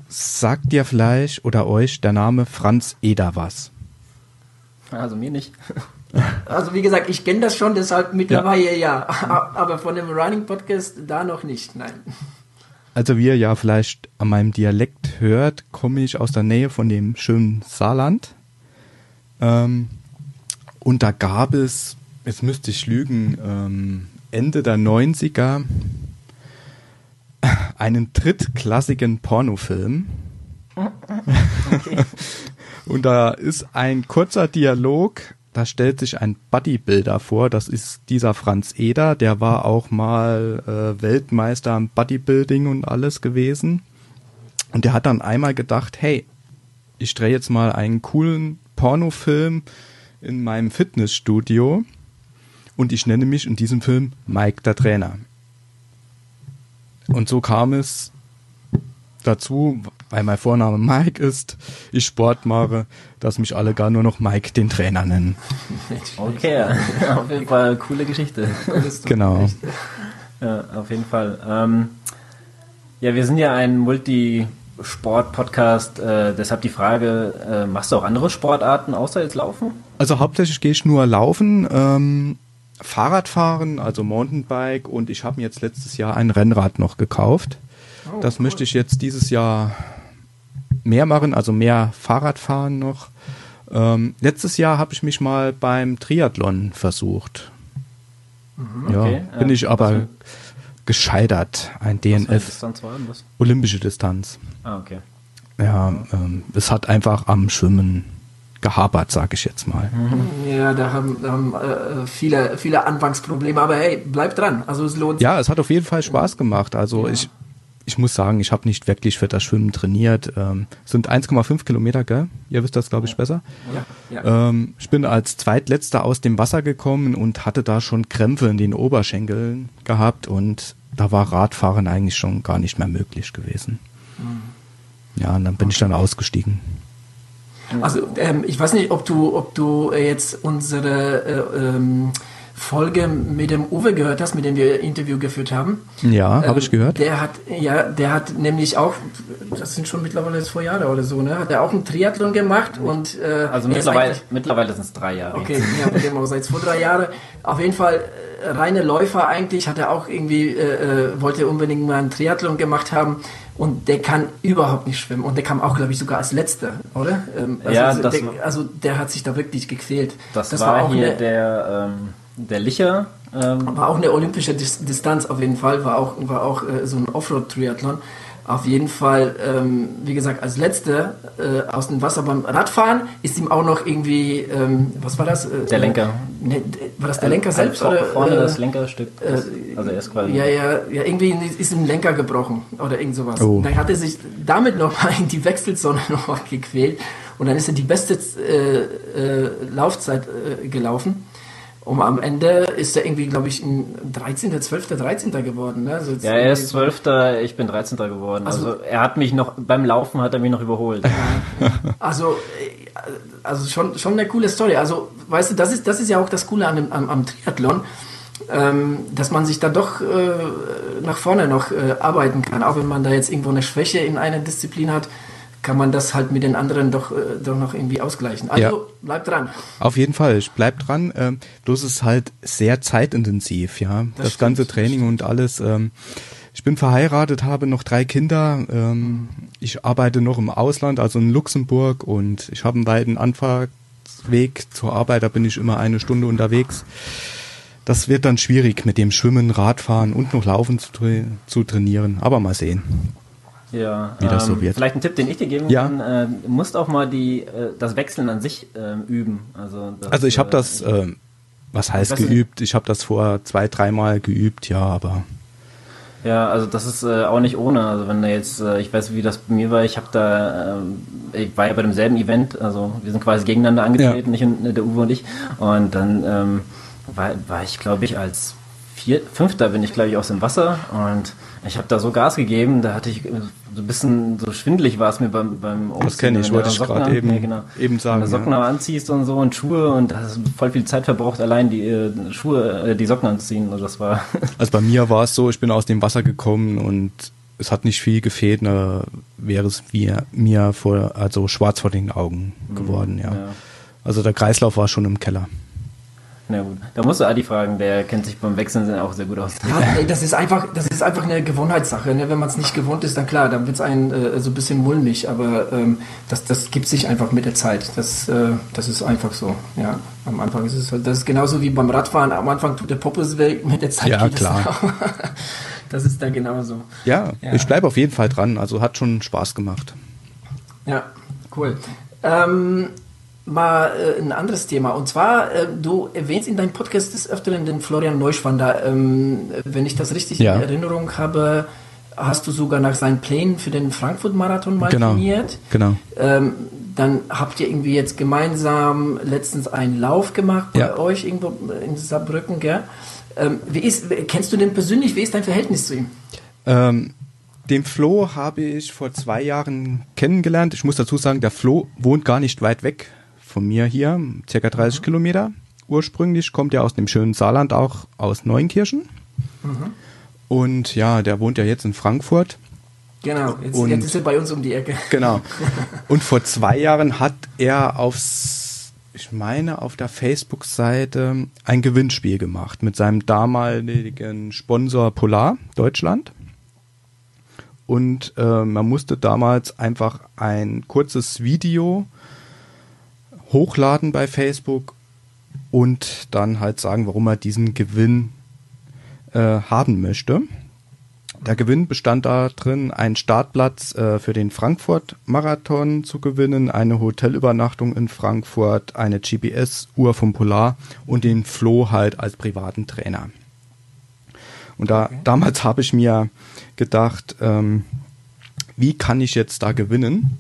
sagt dir vielleicht oder euch der Name Franz Eder was? Also mir nicht. Also wie gesagt, ich kenne das schon, deshalb mittlerweile ja. ja. Aber von dem Running Podcast da noch nicht, nein. Also wie ihr ja vielleicht an meinem Dialekt hört, komme ich aus der Nähe von dem schönen Saarland. Ähm, und da gab es, jetzt müsste ich lügen, ähm, Ende der 90er einen drittklassigen Pornofilm. Okay. Und da ist ein kurzer Dialog, da stellt sich ein Bodybuilder vor, das ist dieser Franz Eder, der war auch mal äh, Weltmeister im Bodybuilding und alles gewesen. Und der hat dann einmal gedacht, hey, ich drehe jetzt mal einen coolen Pornofilm in meinem Fitnessstudio und ich nenne mich in diesem Film Mike der Trainer. Und so kam es dazu, weil mein Vorname Mike ist, ich Sport mache, dass mich alle gar nur noch Mike den Trainer nennen. Okay, auf jeden Fall coole Geschichte. genau. Ja, auf jeden Fall. Ähm, ja, wir sind ja ein Multisport-Podcast, äh, deshalb die Frage, äh, machst du auch andere Sportarten außer jetzt Laufen? Also hauptsächlich gehe ich nur laufen. Ähm, Fahrradfahren, also Mountainbike und ich habe mir jetzt letztes Jahr ein Rennrad noch gekauft. Oh, das cool. möchte ich jetzt dieses Jahr mehr machen, also mehr Fahrradfahren noch. Ähm, letztes Jahr habe ich mich mal beim Triathlon versucht. Mhm, ja, okay. bin äh, ich aber gescheitert. Ein DNF. Distanz war was? Olympische Distanz. Ah, okay. Ja, ähm, es hat einfach am Schwimmen gehapert, sag ich jetzt mal. Ja, da haben, da haben äh, viele, viele Anfangsprobleme, aber hey, bleib dran. Also es lohnt sich. Ja, es hat auf jeden Fall Spaß gemacht. Also ja. ich, ich muss sagen, ich habe nicht wirklich für das Schwimmen trainiert. Ähm, sind 1,5 Kilometer, gell? Ihr wisst das, glaube ich, besser. Ja, ja. Ähm, ich bin als Zweitletzter aus dem Wasser gekommen und hatte da schon Krämpfe in den Oberschenkeln gehabt und da war Radfahren eigentlich schon gar nicht mehr möglich gewesen. Mhm. Ja, und dann bin ich dann ausgestiegen. Also ähm, ich weiß nicht, ob du, ob du jetzt unsere äh, ähm, Folge mit dem Uwe gehört hast, mit dem wir Interview geführt haben. Ja, habe ich ähm, gehört. Der hat, ja, der hat nämlich auch, das sind schon mittlerweile zwei Jahre oder so, ne? Hat er auch einen Triathlon gemacht und äh, also mittlerweile, mittlerweile sind es drei Jahre. Okay, ja, bei dem auch seit zwei drei Jahre. Auf jeden Fall äh, reine Läufer eigentlich, hat er auch irgendwie äh, äh, wollte unbedingt mal einen Triathlon gemacht haben und der kann überhaupt nicht schwimmen und der kam auch, glaube ich, sogar als letzter, oder? Ähm, also, ja, das der, also der hat sich da wirklich gequält. Das, das war, war, auch hier eine, der ähm der Licher. Ähm war auch eine olympische Distanz auf jeden Fall, war auch, war auch äh, so ein Offroad-Triathlon. Auf jeden Fall, ähm, wie gesagt, als letzter äh, aus dem Wasser beim Radfahren ist ihm auch noch irgendwie, ähm, was war das? Äh, der Lenker. Ne, war das der Lenker also selbst? Oder, vorne das Lenkerstück. Äh, also erst quasi. Ja, ja, ja, irgendwie ist ihm Lenker gebrochen oder irgend sowas. Oh. Dann hat er sich damit noch mal in die Wechselzone noch mal gequält und dann ist er die beste äh, äh, Laufzeit gelaufen. Und am Ende ist er irgendwie, glaube ich, ein 13., 12., 13. geworden. Ne? Also ja, er ist 12., ich bin 13. geworden. Also, also, er hat mich noch, beim Laufen hat er mich noch überholt. also, also schon, schon eine coole Story. Also, weißt du, das ist, das ist ja auch das Coole an dem, am, am Triathlon, ähm, dass man sich da doch äh, nach vorne noch äh, arbeiten kann. Auch wenn man da jetzt irgendwo eine Schwäche in einer Disziplin hat, kann man das halt mit den anderen doch, äh, doch noch irgendwie ausgleichen. Also ja. bleib dran. Auf jeden Fall, ich bleib dran. Ähm, bloß ist halt sehr zeitintensiv, ja. Das, das ganze Training und alles. Ähm, ich bin verheiratet, habe noch drei Kinder. Ähm, ich arbeite noch im Ausland, also in Luxemburg und ich habe einen weiten Anfahrtsweg zur Arbeit, da bin ich immer eine Stunde unterwegs. Das wird dann schwierig mit dem Schwimmen, Radfahren und noch Laufen zu, tra zu trainieren, aber mal sehen ja, wie das ähm, so wird. Vielleicht ein Tipp, den ich dir geben ja. kann. Äh, musst auch mal die, äh, das Wechseln an sich äh, üben. Also, das, also ich habe äh, das, äh, was heißt geübt? Ich habe das vor zwei, dreimal geübt, ja, aber... Ja, also das ist äh, auch nicht ohne. Also wenn da jetzt, äh, ich weiß, wie das bei mir war, ich habe da, ich war ja bei demselben Event, also wir sind quasi gegeneinander angetreten, ja. nicht und, der Uwe und ich. Und dann ähm, war, war ich, glaube ich, als Vier, Fünfter bin ich, glaube ich, aus dem Wasser und ich habe da so Gas gegeben, da hatte ich so ein bisschen so schwindelig war es mir beim beim Das kenne ich, wollte ich gerade eben, nee, genau. eben sagen. Wenn du Socken ja. anziehst und so und Schuhe und hast voll viel Zeit verbraucht, allein die äh, Schuhe, äh, die Socken anziehen. Also das war. Also bei mir war es so, ich bin aus dem Wasser gekommen und es hat nicht viel gefehlt, da wäre es mir, mir vor, also schwarz vor den Augen mhm. geworden, ja. ja. Also der Kreislauf war schon im Keller. Na gut, da musst du Adi fragen, der kennt sich beim Wechseln auch sehr gut aus. Ja, das ist einfach, das ist einfach eine Gewohnheitssache. Ne? Wenn man es nicht gewohnt ist, dann klar, dann wird es einen äh, so ein bisschen mulmig, aber ähm, das, das gibt sich einfach mit der Zeit. Das, äh, das ist einfach so. Ja, am Anfang ist es halt, das ist genauso wie beim Radfahren. Am Anfang tut der Poppes weg, mit der Zeit ja, geht klar. das ist da genauso. Ja, ja. ich bleibe auf jeden Fall dran. Also hat schon Spaß gemacht. Ja, cool. Ähm, mal äh, ein anderes Thema. Und zwar, äh, du erwähnst in deinem Podcast des Öfteren den Florian Neuschwander. Ähm, wenn ich das richtig ja. in Erinnerung habe, hast du sogar nach seinen Plänen für den Frankfurt-Marathon mal genau. trainiert. Genau. Ähm, dann habt ihr irgendwie jetzt gemeinsam letztens einen Lauf gemacht bei ja. euch irgendwo in Saarbrücken, gell? Ähm, wie ist, kennst du den persönlich? Wie ist dein Verhältnis zu ihm? Ähm, den Flo habe ich vor zwei Jahren kennengelernt. Ich muss dazu sagen, der Flo wohnt gar nicht weit weg von mir hier, circa 30 mhm. Kilometer. Ursprünglich kommt er aus dem schönen Saarland, auch aus Neunkirchen. Mhm. Und ja, der wohnt ja jetzt in Frankfurt. Genau, jetzt, und, jetzt ist er bei uns um die Ecke. Genau. Und vor zwei Jahren hat er aufs, ich meine, auf der Facebook-Seite ein Gewinnspiel gemacht mit seinem damaligen Sponsor Polar Deutschland. Und äh, man musste damals einfach ein kurzes Video hochladen bei Facebook und dann halt sagen, warum er diesen Gewinn äh, haben möchte. Der Gewinn bestand darin, einen Startplatz äh, für den Frankfurt-Marathon zu gewinnen, eine Hotelübernachtung in Frankfurt, eine GPS-Uhr vom Polar und den Flo halt als privaten Trainer. Und da okay. damals habe ich mir gedacht, ähm, wie kann ich jetzt da gewinnen?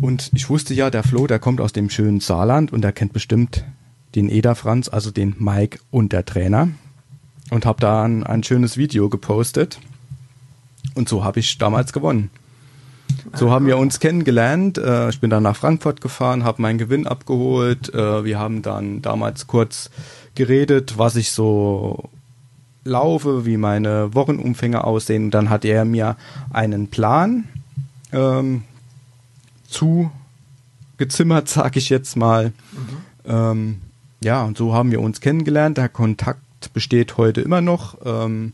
Und ich wusste ja, der Flo, der kommt aus dem schönen Saarland und er kennt bestimmt den Eder Franz, also den Mike und der Trainer. Und habe da ein, ein schönes Video gepostet. Und so habe ich damals gewonnen. So haben wir uns kennengelernt. Äh, ich bin dann nach Frankfurt gefahren, habe meinen Gewinn abgeholt. Äh, wir haben dann damals kurz geredet, was ich so laufe, wie meine Wochenumfänge aussehen. dann hat er mir einen Plan ähm, zugezimmert, sag ich jetzt mal. Mhm. Ähm, ja, und so haben wir uns kennengelernt. Der Kontakt besteht heute immer noch. Ähm,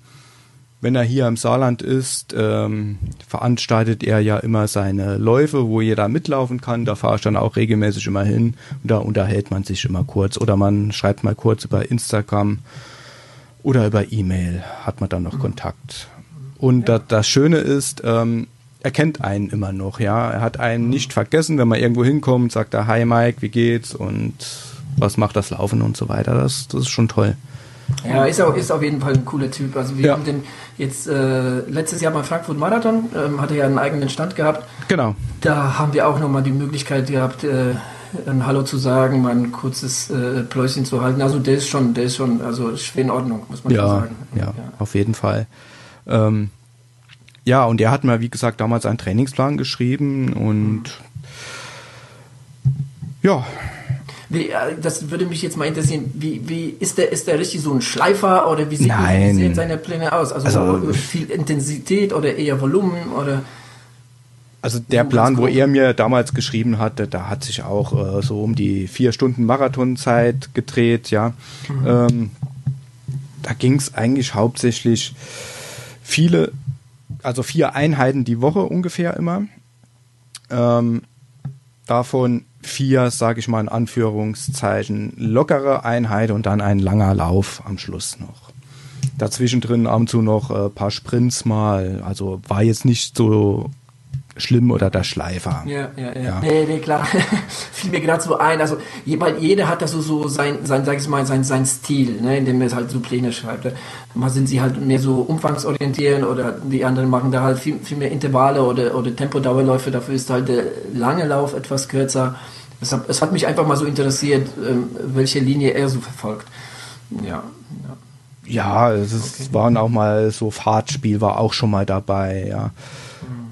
wenn er hier im Saarland ist, ähm, veranstaltet er ja immer seine Läufe, wo jeder mitlaufen kann. Da fahre ich dann auch regelmäßig immer hin und da unterhält man sich immer kurz oder man schreibt mal kurz über Instagram oder über E-Mail hat man dann noch mhm. Kontakt. Und ja. das, das Schöne ist, ähm, er kennt einen immer noch, ja. Er hat einen nicht vergessen, wenn man irgendwo hinkommt, sagt er, hi Mike, wie geht's und was macht das Laufen und so weiter. Das, das ist schon toll. Ja, ist, auch, ist auf jeden Fall ein cooler Typ. Also wir ja. haben den jetzt äh, letztes Jahr beim Frankfurt Marathon, ähm, hat er ja einen eigenen Stand gehabt. Genau. Da haben wir auch nochmal die Möglichkeit gehabt, äh, ein Hallo zu sagen, mal ein kurzes äh, Pläuschen zu halten. Also der ist schon, der ist schon, also schwer in Ordnung, muss man ja, sagen. Ja, ja, auf jeden Fall. Ähm, ja, und er hat mir, wie gesagt, damals einen Trainingsplan geschrieben und ja, wie, äh, das würde mich jetzt mal interessieren. Wie, wie ist der ist der richtig so ein Schleifer oder wie, sieht, wie sehen seine Pläne aus? Also, also viel Intensität oder eher Volumen oder? Also der Plan, wo er mir damals geschrieben hatte, da hat sich auch äh, so um die vier Stunden Marathonzeit gedreht, ja. Mhm. Ähm, da ging es eigentlich hauptsächlich viele, also vier Einheiten die Woche ungefähr immer. Ähm, davon vier, sage ich mal in Anführungszeichen, lockere Einheit und dann ein langer Lauf am Schluss noch. Dazwischen drin ab und zu noch ein äh, paar Sprints mal, also war jetzt nicht so schlimm oder der Schleifer. Ja, ja, ja. ja. Nee, nee, klar. Fiel mir gerade so ein. Also jeder hat da so, so sein, sein, sag ich mal, sein, sein Stil, ne, in dem er halt so Pläne schreibt. Mal sind sie halt mehr so umfangsorientiert oder die anderen machen da halt viel, viel mehr Intervalle oder, oder Tempodauerläufe. Dafür ist halt der lange Lauf etwas kürzer. Es hat, es hat mich einfach mal so interessiert, ähm, welche Linie er so verfolgt. Ja, ja. Ja, es okay. waren auch mal so Fahrtspiel war auch schon mal dabei, ja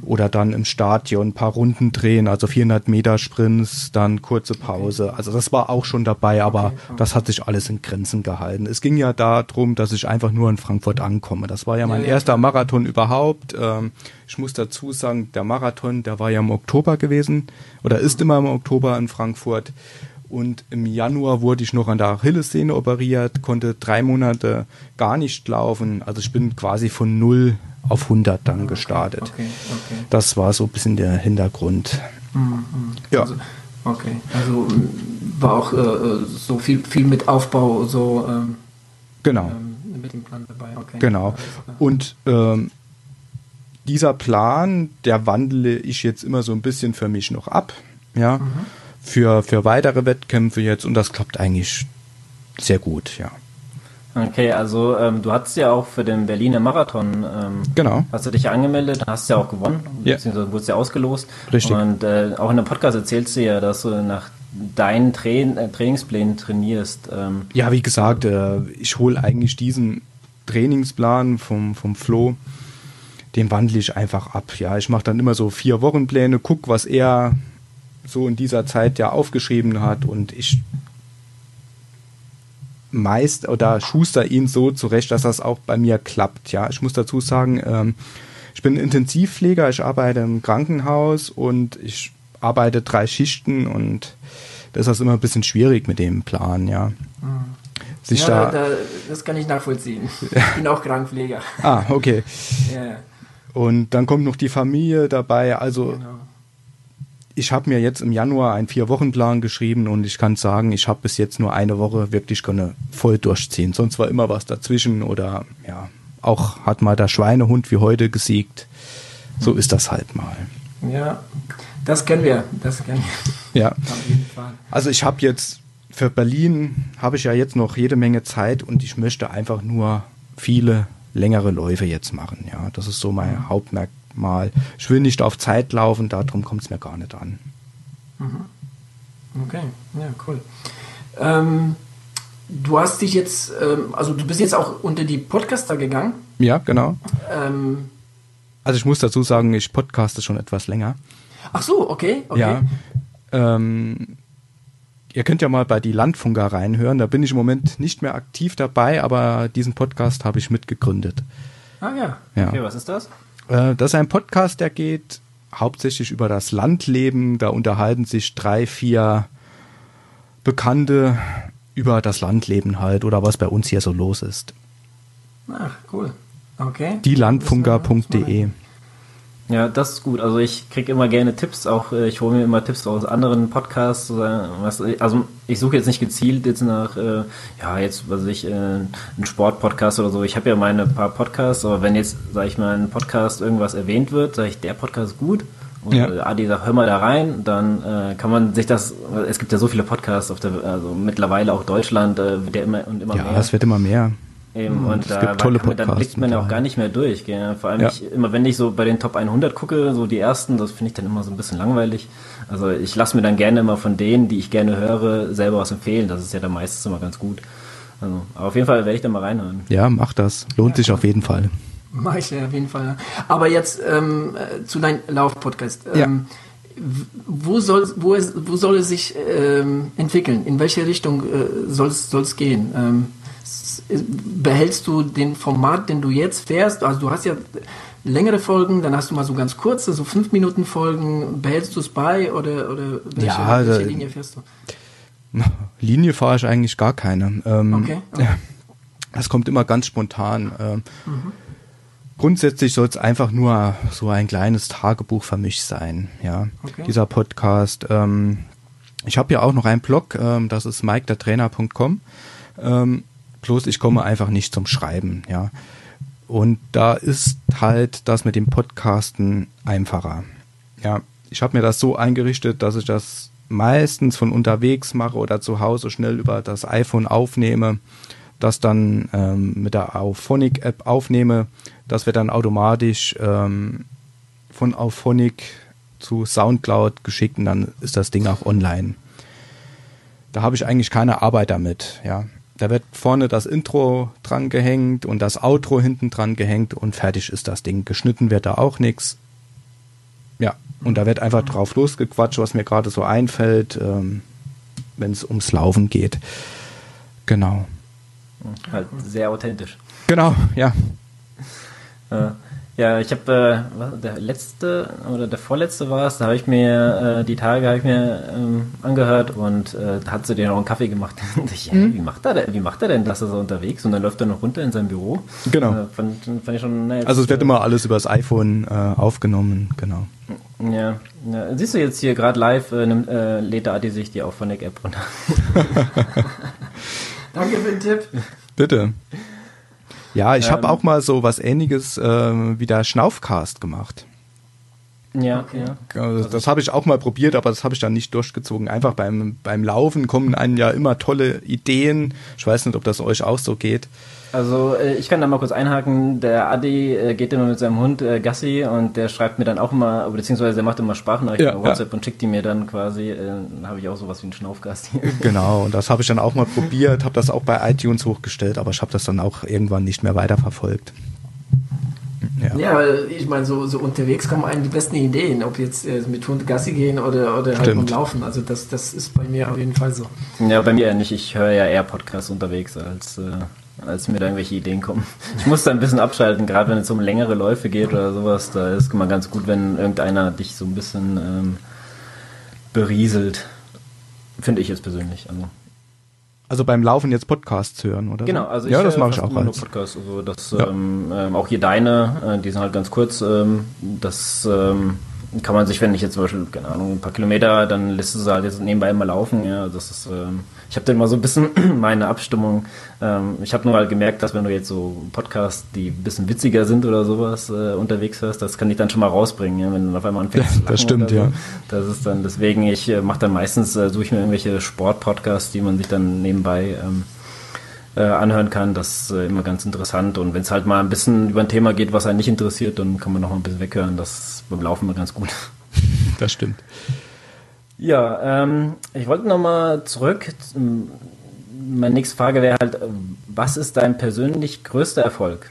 oder dann im Stadion ein paar Runden drehen, also 400 Meter Sprints, dann kurze Pause. Also das war auch schon dabei, aber das hat sich alles in Grenzen gehalten. Es ging ja darum, dass ich einfach nur in Frankfurt ankomme. Das war ja mein erster Marathon überhaupt. Ähm, ich muss dazu sagen, der Marathon, der war ja im Oktober gewesen oder ist immer im Oktober in Frankfurt. Und im Januar wurde ich noch an der Achillessehne operiert, konnte drei Monate gar nicht laufen. Also ich bin quasi von null auf 100 dann gestartet. Okay, okay. Das war so ein bisschen der Hintergrund. Mhm, ja. Also, okay, also war auch äh, so viel, viel mit Aufbau, so ähm, genau. Ähm, mit dem Plan dabei. Okay. Genau. Und ähm, dieser Plan, der wandle ich jetzt immer so ein bisschen für mich noch ab. Ja. Mhm. Für, für weitere Wettkämpfe jetzt und das klappt eigentlich sehr gut, ja. Okay, also ähm, du hattest ja auch für den Berliner Marathon, ähm, genau. hast du dich ja angemeldet, hast ja auch gewonnen, ja. beziehungsweise wurdest ja ausgelost. Richtig. Und äh, auch in dem Podcast erzählst du ja, dass du nach deinen Tra äh, Trainingsplänen trainierst. Ähm. Ja, wie gesagt, äh, ich hole eigentlich diesen Trainingsplan vom, vom Flo, den wandle ich einfach ab. Ja, ich mache dann immer so vier Wochenpläne, guck, was er so in dieser Zeit ja aufgeschrieben hat und ich meist oder schuster ihn so zurecht, dass das auch bei mir klappt. Ja, ich muss dazu sagen, ähm, ich bin Intensivpfleger, ich arbeite im Krankenhaus und ich arbeite drei Schichten und das ist immer ein bisschen schwierig mit dem Plan, ja. Mhm. Sich ja, da, da, das kann ich nachvollziehen. Ich bin auch Krankenpfleger. ah, okay. Ja. Und dann kommt noch die Familie dabei, also genau ich habe mir jetzt im Januar einen Vier-Wochen-Plan geschrieben und ich kann sagen, ich habe bis jetzt nur eine Woche wirklich können voll durchziehen. Sonst war immer was dazwischen oder ja, auch hat mal der Schweinehund wie heute gesiegt. So ist das halt mal. Ja, das kennen wir. Das kennen wir. Ja. Also ich habe jetzt für Berlin habe ich ja jetzt noch jede Menge Zeit und ich möchte einfach nur viele längere Läufe jetzt machen. Ja, das ist so mein mhm. Hauptmerkmal. Ich will nicht auf Zeit laufen, darum kommt es mir gar nicht an. Mhm. Okay, ja, cool. Ähm, du hast dich jetzt, ähm, also du bist jetzt auch unter die Podcaster gegangen. Ja, genau. Ähm, also ich muss dazu sagen, ich podcaste schon etwas länger. Ach so, okay, okay. Ja. Ähm, ihr könnt ja mal bei die Landfunker reinhören. Da bin ich im Moment nicht mehr aktiv dabei, aber diesen Podcast habe ich mitgegründet. Ah ja. ja. Okay, was ist das? Äh, das ist ein Podcast, der geht hauptsächlich über das Landleben. Da unterhalten sich drei, vier Bekannte über das Landleben halt oder was bei uns hier so los ist. Ach, cool. Okay. Dielandfunker.de ja, das ist gut. Also ich kriege immer gerne Tipps, auch äh, ich hole mir immer Tipps aus anderen Podcasts. Was, also ich suche jetzt nicht gezielt jetzt nach, äh, ja, jetzt, was ich, äh, ein Sportpodcast oder so. Ich habe ja meine paar Podcasts, aber wenn jetzt, sage ich mal, ein Podcast irgendwas erwähnt wird, sage ich, der Podcast ist gut. Und ja. Adi sagt, hör mal da rein, dann äh, kann man sich das, es gibt ja so viele Podcasts auf der, also mittlerweile auch Deutschland, äh, wird ja immer und immer ja, mehr. Ja, es wird immer mehr. Eben, und es da gibt tolle man, dann blickt man ja auch gar nicht mehr durch. Gell? Vor allem, ja. ich, immer wenn ich so bei den Top 100 gucke, so die ersten, das finde ich dann immer so ein bisschen langweilig. Also ich lasse mir dann gerne immer von denen, die ich gerne höre, selber was empfehlen. Das ist ja dann meistens immer ganz gut. Also, aber auf jeden Fall werde ich da mal reinhören. Ja, mach das. Lohnt ja, sich auf jeden Fall. Mach ich ja auf jeden Fall. Aber jetzt ähm, zu deinem Lauf-Podcast. Ähm, ja. Wo soll, wo, es, wo soll es sich ähm, entwickeln? In welche Richtung äh, soll es gehen? Behältst du den Format, den du jetzt fährst? Also du hast ja längere Folgen, dann hast du mal so ganz kurze, so fünf Minuten Folgen. Behältst du es bei oder, oder welche, ja, welche Linie fährst du? Linie fahre ich eigentlich gar keine. Ähm, okay. okay. Das kommt immer ganz spontan. Ähm, mhm. Grundsätzlich soll es einfach nur so ein kleines Tagebuch für mich sein, ja. Okay. Dieser Podcast. Ähm, ich habe ja auch noch einen Blog, ähm, das ist mikedertrainer.com. Ähm, Bloß ich komme einfach nicht zum Schreiben, ja. Und da ist halt das mit dem Podcasten einfacher. Ja, ich habe mir das so eingerichtet, dass ich das meistens von unterwegs mache oder zu Hause schnell über das iPhone aufnehme, das dann ähm, mit der Auphonic App aufnehme, das wird dann automatisch ähm, von Auphonic zu Soundcloud geschickt und dann ist das Ding auch online. Da habe ich eigentlich keine Arbeit damit, ja. Da wird vorne das Intro dran gehängt und das Outro hinten dran gehängt und fertig ist das Ding. Geschnitten wird da auch nichts. Ja, und da wird einfach drauf losgequatscht, was mir gerade so einfällt, ähm, wenn es ums Laufen geht. Genau. Halt sehr authentisch. Genau, ja. Äh, ja, ich habe äh, der letzte oder der vorletzte war es, da habe ich mir äh, die Tage habe ich mir ähm, angehört und äh, da hat sie dir noch einen Kaffee gemacht. ich, mhm. Wie macht er denn, wie macht er denn das? Ist er unterwegs und dann läuft er noch runter in sein Büro. Genau. Äh, fand, fand ich schon, na, also es wird immer alles über das iPhone äh, aufgenommen, genau. Ja, ja, siehst du jetzt hier gerade live, äh, nimmt, äh, lädt der Adi sich die Auphonic-App runter. Danke für den Tipp. Bitte. Ja, ich ähm, habe auch mal so was ähnliches äh, wie der Schnaufcast gemacht. Ja, okay. ja. Also das, das habe ich auch mal probiert, aber das habe ich dann nicht durchgezogen. Einfach beim, beim Laufen kommen einem ja immer tolle Ideen. Ich weiß nicht, ob das euch auch so geht. Also äh, ich kann da mal kurz einhaken. Der Adi äh, geht immer mit seinem Hund äh, Gassi und der schreibt mir dann auch immer, beziehungsweise der macht immer Sprachnachrichten ja, auf WhatsApp ja. und schickt die mir dann quasi. Dann habe ich auch sowas wie einen Schnaufgast hier. Genau, und das habe ich dann auch mal probiert, habe das auch bei iTunes hochgestellt, aber ich habe das dann auch irgendwann nicht mehr weiterverfolgt. Ja, ja ich meine, so, so unterwegs kommen einem die besten Ideen, ob jetzt äh, mit Hund Gassi gehen oder, oder halt beim Laufen. Also das, das ist bei mir auf jeden Fall so. Ja, bei mir eher nicht. Ich höre ja eher Podcasts unterwegs als... Äh als mir da irgendwelche Ideen kommen. Ich muss da ein bisschen abschalten, gerade wenn es um längere Läufe geht oder sowas. Da ist immer ganz gut, wenn irgendeiner dich so ein bisschen ähm, berieselt. Finde ich jetzt persönlich. Also. also beim Laufen jetzt Podcasts hören, oder? Genau, also ich ja, das mache ich auch nur Podcasts. Also das, ja. ähm, ähm, auch hier deine, äh, die sind halt ganz kurz. Ähm, das ähm, kann man sich, wenn ich jetzt zum Beispiel, keine Ahnung, ein paar Kilometer, dann lässt es halt jetzt nebenbei mal laufen. Ja, das ist, ähm, ich habe dann mal so ein bisschen meine Abstimmung. Ähm, ich habe nur halt gemerkt, dass wenn du jetzt so Podcasts, die ein bisschen witziger sind oder sowas äh, unterwegs hörst, das kann ich dann schon mal rausbringen, ja, wenn du auf einmal anfängst zu Das stimmt, so. ja. Das ist dann, deswegen, ich äh, mache dann meistens, äh, suche ich mir irgendwelche Sportpodcasts, die man sich dann nebenbei ähm, äh, anhören kann. Das ist äh, immer ganz interessant. Und wenn es halt mal ein bisschen über ein Thema geht, was einen nicht interessiert, dann kann man noch mal ein bisschen weghören. Das ist beim Laufen immer ganz gut. Das stimmt. Ja, ähm, ich wollte noch mal zurück. Meine nächste Frage wäre halt, was ist dein persönlich größter Erfolg?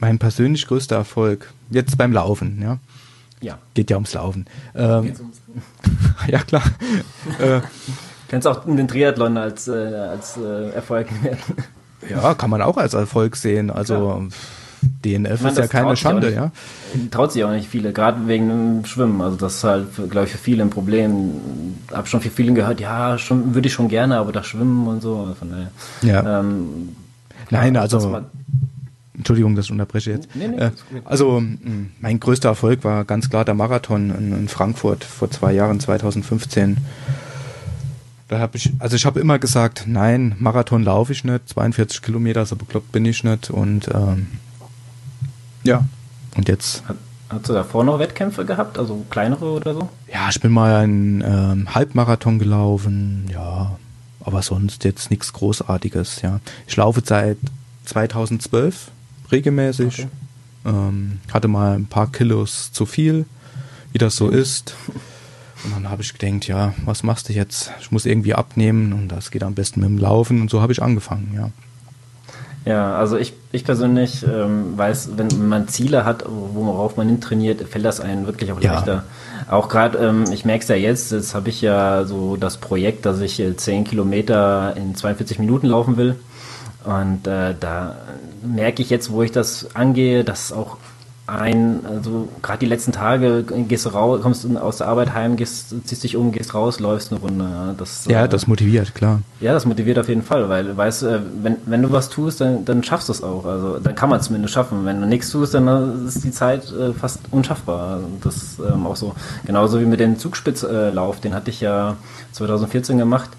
Mein persönlich größter Erfolg, jetzt beim Laufen, ja. Ja. Geht ja ums Laufen. Ähm, ja, klar. äh, Kannst auch den Triathlon als, äh, als äh, Erfolg werten. Ja, kann man auch als Erfolg sehen. Also ja. DNF meine, ist ja keine Schande, nicht, ja. Traut sich auch nicht viele, gerade wegen dem Schwimmen. Also das ist halt, glaube ich, für viele ein Problem. Hab schon für viele gehört, ja, schwimmen würde ich schon gerne, aber das Schwimmen und so. Von daher, ja. Ähm, Nein, also Entschuldigung, dass ich unterbreche jetzt. Nee, nee, äh, also mein größter Erfolg war ganz klar der Marathon in Frankfurt vor zwei Jahren, 2015. Da habe ich, also ich habe immer gesagt, nein, Marathon laufe ich nicht, 42 Kilometer, so bekloppt bin ich nicht. Und ähm, ja, und jetzt. Hat, hast du davor noch Wettkämpfe gehabt, also kleinere oder so? Ja, ich bin mal einen ähm, Halbmarathon gelaufen, ja, aber sonst jetzt nichts Großartiges, ja. Ich laufe seit 2012 regelmäßig. Okay. Ähm, hatte mal ein paar Kilos zu viel, wie das so ist. Und dann habe ich gedacht, ja, was machst du jetzt? Ich muss irgendwie abnehmen und das geht am besten mit dem Laufen und so habe ich angefangen, ja. Ja, also ich, ich persönlich ähm, weiß, wenn man Ziele hat, worauf man hin trainiert, fällt das einem wirklich auch leichter. Ja. Auch gerade, ähm, ich merke es ja jetzt, jetzt habe ich ja so das Projekt, dass ich 10 Kilometer in 42 Minuten laufen will. Und äh, da merke ich jetzt, wo ich das angehe, dass auch ein, also gerade die letzten Tage gehst du raus, kommst aus der Arbeit heim, gehst, ziehst dich um, gehst raus, läufst eine Runde. Ja, das, ja, äh, das motiviert, klar. Ja, das motiviert auf jeden Fall, weil weißt, äh, wenn, wenn du was tust, dann, dann schaffst du es auch. Also dann kann man es zumindest schaffen. Wenn du nichts tust, dann ist die Zeit äh, fast unschaffbar. Das ähm, auch so. Genauso wie mit dem Zugspitzlauf, den hatte ich ja 2014 gemacht.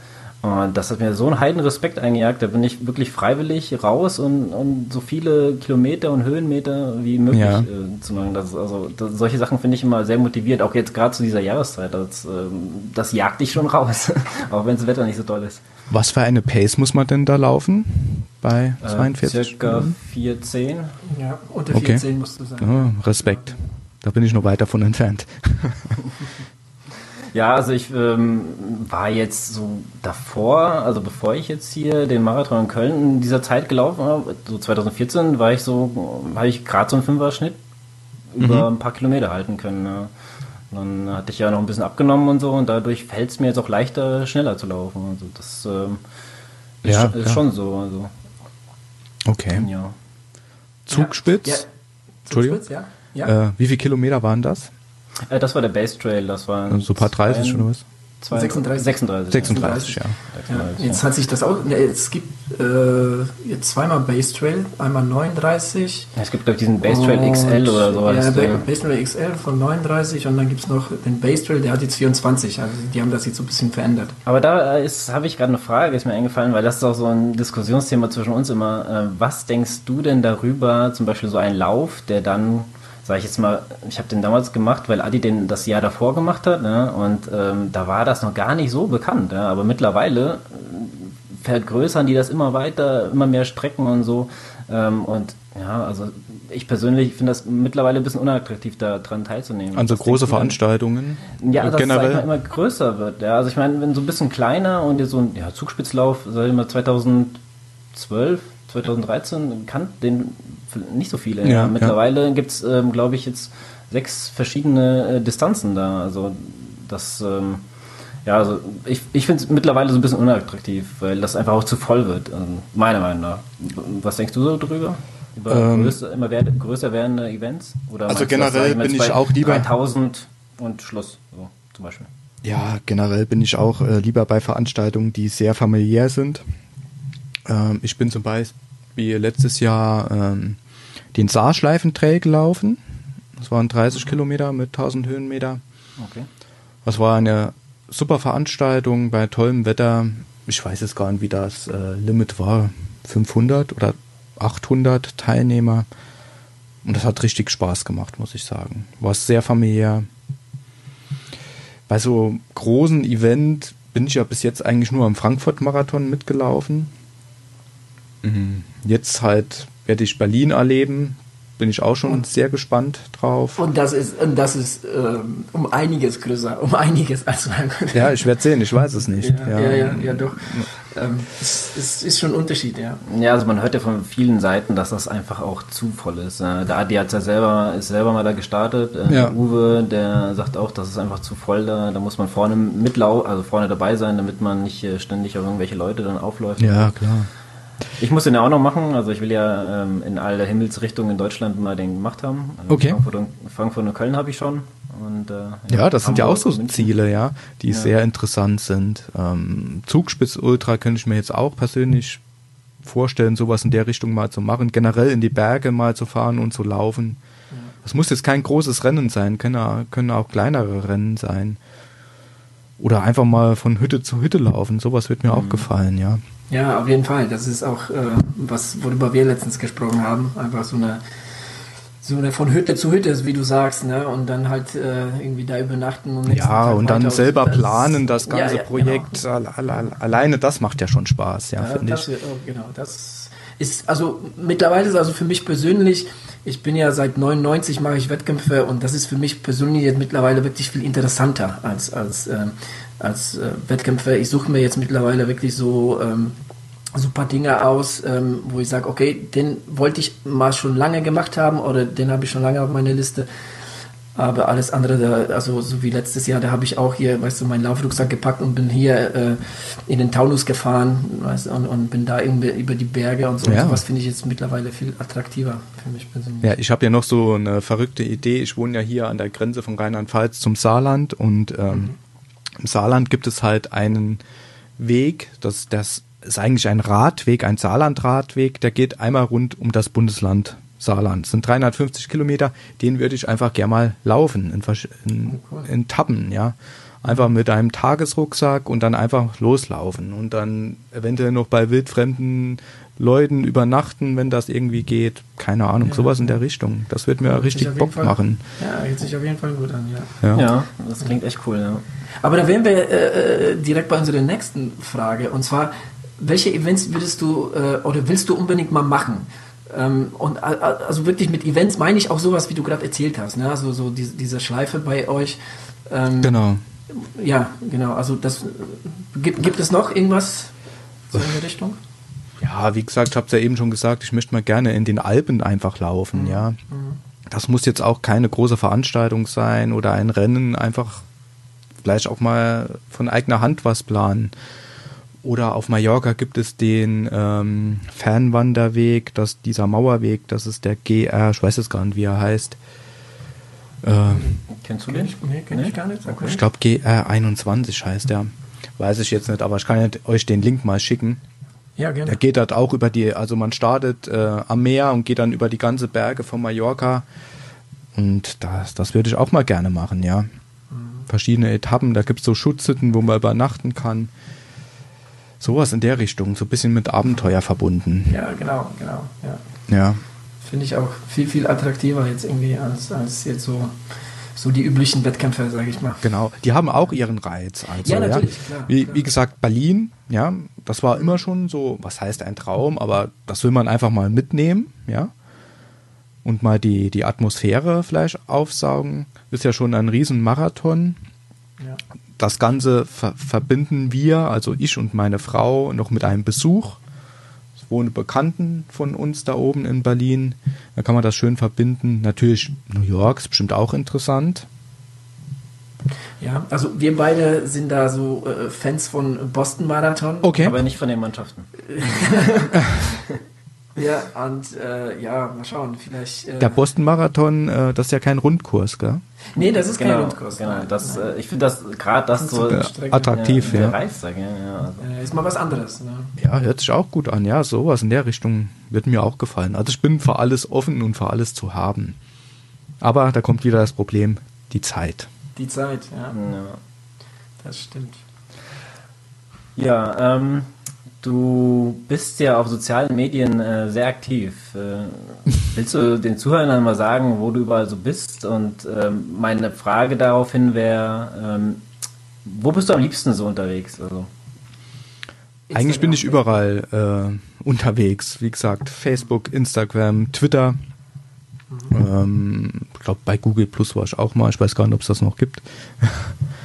Und das hat mir so einen heiden Respekt eingejagt. Da bin ich wirklich freiwillig raus und, und so viele Kilometer und Höhenmeter wie möglich ja. äh, zu machen. Das, also das, solche Sachen finde ich immer sehr motiviert. Auch jetzt gerade zu dieser Jahreszeit. Das, äh, das jagt dich schon raus, auch wenn das Wetter nicht so toll ist. Was für eine Pace muss man denn da laufen? Bei 42? Äh, circa 4,10. Ja, unter 4,10 musst du sein. Oh, Respekt. Da bin ich noch weit davon entfernt. Ja, also ich ähm, war jetzt so davor, also bevor ich jetzt hier den Marathon in Köln in dieser Zeit gelaufen habe, so 2014, war ich so, habe ich gerade so einen Fünfer-Schnitt über mhm. ein paar Kilometer halten können. Ja. Dann hatte ich ja noch ein bisschen abgenommen und so und dadurch fällt es mir jetzt auch leichter, schneller zu laufen. Also das ähm, ist, ja, ist schon so. Also. Okay. Ja. Zugspitz? Ja. Entschuldigung. Zugspitz, ja. Äh, wie viele Kilometer waren das? Äh, das war der Base Trail, das war. So ein paar 30 oder was? 36. 36. 36, ja. ja. Jetzt hat sich das auch. Ne, es gibt äh, jetzt zweimal Base Trail, einmal 39. Ja, es gibt, glaube ich, diesen Base Trail XL oder sowas. Ja, der Base Trail XL von 39 und dann gibt es noch den Base Trail, der hat jetzt 24. Also die haben das jetzt so ein bisschen verändert. Aber da habe ich gerade eine Frage, ist mir eingefallen, weil das ist auch so ein Diskussionsthema zwischen uns immer. Äh, was denkst du denn darüber, zum Beispiel so ein Lauf, der dann sage ich jetzt mal, ich habe den damals gemacht, weil Adi den das Jahr davor gemacht hat, ne? und ähm, da war das noch gar nicht so bekannt. Ja? Aber mittlerweile äh, vergrößern die das immer weiter, immer mehr Strecken und so. Ähm, und ja, also ich persönlich finde das mittlerweile ein bisschen unattraktiv, daran teilzunehmen. Also große Veranstaltungen? Ja, dass generell? es immer größer wird. Ja, also ich meine, wenn so ein bisschen kleiner und jetzt so ein ja, Zugspitzlauf, sag ich mal 2012, 2013 kann den nicht so viele. Ja, Mittlerweile ja. gibt es, ähm, glaube ich, jetzt sechs verschiedene äh, Distanzen da. Also das, ähm, ja, also ich, ich finde es mittlerweile so ein bisschen unattraktiv, weil das einfach auch zu voll wird, also meiner Meinung nach. Was denkst du so drüber? Über ähm, größer, immer wer, größer werdende Events? Oder also generell bin ich auch lieber 3000 und Schluss, so zum Beispiel. Ja, generell bin ich auch äh, lieber bei Veranstaltungen, die sehr familiär sind. Ähm, ich bin zum Beispiel wie letztes Jahr ähm, den Saarschleifentrail gelaufen. Das waren 30 mhm. Kilometer mit 1000 Höhenmeter. Okay. Das war eine super Veranstaltung bei tollem Wetter. Ich weiß jetzt gar nicht, wie das äh, Limit war. 500 oder 800 Teilnehmer. Und das hat richtig Spaß gemacht, muss ich sagen. War sehr familiär. Bei so großen Event bin ich ja bis jetzt eigentlich nur am Frankfurt-Marathon mitgelaufen. Mhm. Jetzt halt werde ich Berlin erleben, bin ich auch schon und, sehr gespannt drauf. Und das ist, und das ist ähm, um einiges größer, um einiges als Ja, ich werde sehen, ich weiß es nicht. Ja, ja, ja, ja doch. Ähm, es, es, ist schon ein Unterschied, ja. Ja, also man hört ja von vielen Seiten, dass das einfach auch zu voll ist. Der Adi hat ja selber, ist selber mal da gestartet. Äh, ja. Uwe, der sagt auch, das ist einfach zu voll da. Da muss man vorne mitlau, also vorne dabei sein, damit man nicht äh, ständig auf irgendwelche Leute dann aufläuft. Ja, klar. Ich muss den ja auch noch machen. Also ich will ja ähm, in alle Himmelsrichtungen in Deutschland mal den gemacht haben. Also okay. Frankfurt und, Frankfurt und Köln habe ich schon. Und, äh, ja, das sind ja auch so Ziele, ja, die ja. sehr interessant sind. Ähm, Zugspitz Ultra könnte ich mir jetzt auch persönlich vorstellen, sowas in der Richtung mal zu machen. Generell in die Berge mal zu fahren und zu laufen. Das muss jetzt kein großes Rennen sein, können, können auch kleinere Rennen sein. Oder einfach mal von Hütte zu Hütte laufen. Sowas wird mir mhm. auch gefallen, ja. Ja, auf jeden Fall. Das ist auch, äh, was, worüber wir letztens gesprochen haben. Einfach so eine, so eine von Hütte zu Hütte, wie du sagst, ne? Und dann halt äh, irgendwie da übernachten und Ja, und dann selber das, planen, das ganze ja, ja, Projekt. Genau. Alleine das macht ja schon Spaß, ja, ja finde ich. Wird, oh, genau, das ist, also mittlerweile ist also für mich persönlich, ich bin ja seit 99 mache ich Wettkämpfe und das ist für mich persönlich jetzt mittlerweile wirklich viel interessanter als, als ähm, als äh, Wettkämpfer. Ich suche mir jetzt mittlerweile wirklich so ähm, super Dinge aus, ähm, wo ich sage, okay, den wollte ich mal schon lange gemacht haben oder den habe ich schon lange auf meiner Liste. Aber alles andere, da, also so wie letztes Jahr, da habe ich auch hier, weißt du, meinen Laufrucksack gepackt und bin hier äh, in den Taunus gefahren weißt, du, und, und bin da irgendwie über die Berge und so. Ja. was finde ich jetzt mittlerweile viel attraktiver für mich persönlich. Ja, ich habe ja noch so eine verrückte Idee. Ich wohne ja hier an der Grenze von Rheinland-Pfalz zum Saarland und ähm, mhm im Saarland gibt es halt einen Weg, das, das ist eigentlich ein Radweg, ein Saarlandradweg, der geht einmal rund um das Bundesland Saarland. Das sind 350 Kilometer, den würde ich einfach gerne mal laufen, in, in, in Tappen, ja. Einfach mit einem Tagesrucksack und dann einfach loslaufen und dann eventuell noch bei wildfremden Leuten übernachten, wenn das irgendwie geht. Keine Ahnung, ja. sowas in der Richtung. Das wird mir ja, richtig Bock Fall, machen. Ja, hört sich auf jeden Fall gut an, ja. Ja, ja das klingt echt cool, ja. Aber da wären wir äh, äh, direkt bei unserer nächsten Frage. Und zwar, welche Events würdest du äh, oder willst du unbedingt mal machen? Ähm, und also wirklich mit Events meine ich auch sowas, wie du gerade erzählt hast. Ne? Also so diese, diese Schleife bei euch. Ähm, genau. Ja, genau. Also das gibt, gibt es noch irgendwas so in der Richtung? Ja, wie gesagt, ich habe es ja eben schon gesagt, ich möchte mal gerne in den Alpen einfach laufen, mhm. ja. Mhm. Das muss jetzt auch keine große Veranstaltung sein oder ein Rennen, einfach vielleicht auch mal von eigener Hand was planen. Oder auf Mallorca gibt es den ähm, Fernwanderweg, das, dieser Mauerweg, das ist der GR, ich weiß jetzt gar nicht, wie er heißt. Äh, Kennst du den? Nee, kenn ich gar nicht. Okay. Ich glaube GR21 heißt der. Weiß ich jetzt nicht, aber ich kann euch den Link mal schicken. Ja, gerne. Der geht dort auch über die, also man startet äh, am Meer und geht dann über die ganze Berge von Mallorca. Und das, das würde ich auch mal gerne machen, ja verschiedene Etappen. Da gibt es so Schutzhütten, wo man übernachten kann. Sowas in der Richtung, so ein bisschen mit Abenteuer verbunden. Ja, genau, genau. Ja. ja. Finde ich auch viel, viel attraktiver jetzt irgendwie als, als jetzt so, so die üblichen Wettkämpfe, sage ich mal. Genau, die haben auch ihren Reiz. Also, ja, natürlich, ja. Klar, wie, klar. wie gesagt, Berlin, ja, das war immer schon so, was heißt ein Traum, aber das will man einfach mal mitnehmen, ja und mal die, die Atmosphäre vielleicht aufsaugen. Ist ja schon ein Riesenmarathon. Ja. Das Ganze ver verbinden wir, also ich und meine Frau, noch mit einem Besuch. Es wohnen Bekannten von uns da oben in Berlin. Da kann man das schön verbinden. Natürlich New York ist bestimmt auch interessant. Ja, also wir beide sind da so äh, Fans von Boston Marathon. Okay. Aber nicht von den Mannschaften. Ja, und äh, ja, mal schauen, vielleicht. Äh der Boston-Marathon, äh, das ist ja kein Rundkurs, gell? Nee, das ist genau, kein Rundkurs. Genau, das, äh, ich finde das gerade das, so attraktiv, ja. ja. Reichstag, ja, ja also. Ist mal was anderes. Ne? Ja, hört sich auch gut an, ja, sowas in der Richtung wird mir auch gefallen. Also ich bin für alles offen und für alles zu haben. Aber da kommt wieder das Problem, die Zeit. Die Zeit, ja. ja. Das stimmt. Ja, ähm, Du bist ja auf sozialen Medien äh, sehr aktiv. Äh, willst du den Zuhörern mal sagen, wo du überall so bist? Und ähm, meine Frage daraufhin wäre, ähm, wo bist du am liebsten so unterwegs? Also? Eigentlich bin ich überall äh, unterwegs. Wie gesagt, Facebook, Instagram, Twitter. Mhm. Ähm, ich glaube, bei Google Plus war ich auch mal. Ich weiß gar nicht, ob es das noch gibt.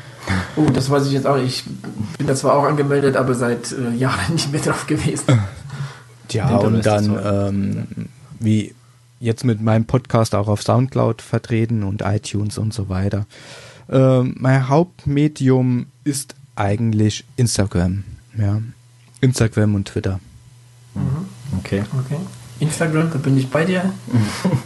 Oh, das weiß ich jetzt auch. Ich bin da zwar auch angemeldet, aber seit äh, Jahren nicht mehr drauf gewesen. Ja, und dann, ähm, wie jetzt mit meinem Podcast auch auf Soundcloud vertreten und iTunes und so weiter. Ähm, mein Hauptmedium ist eigentlich Instagram. Ja. Instagram und Twitter. Mhm. Okay. okay. Instagram, da bin ich bei dir.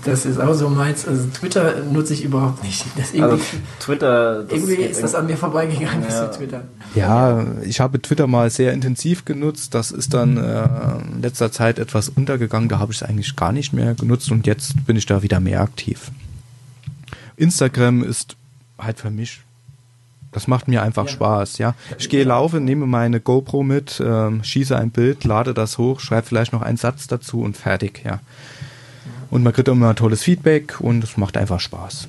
Das ist auch so meins. Also Twitter nutze ich überhaupt nicht. Das irgendwie, also Twitter, irgendwie ist das an mir vorbeigegangen, ja. Twitter. Ja, ich habe Twitter mal sehr intensiv genutzt. Das ist dann äh, in letzter Zeit etwas untergegangen. Da habe ich es eigentlich gar nicht mehr genutzt und jetzt bin ich da wieder mehr aktiv. Instagram ist halt für mich das macht mir einfach ja. Spaß, ja. Ich gehe laufen, nehme meine GoPro mit, ähm, schieße ein Bild, lade das hoch, schreibe vielleicht noch einen Satz dazu und fertig, ja. Und man kriegt immer tolles Feedback und es macht einfach Spaß.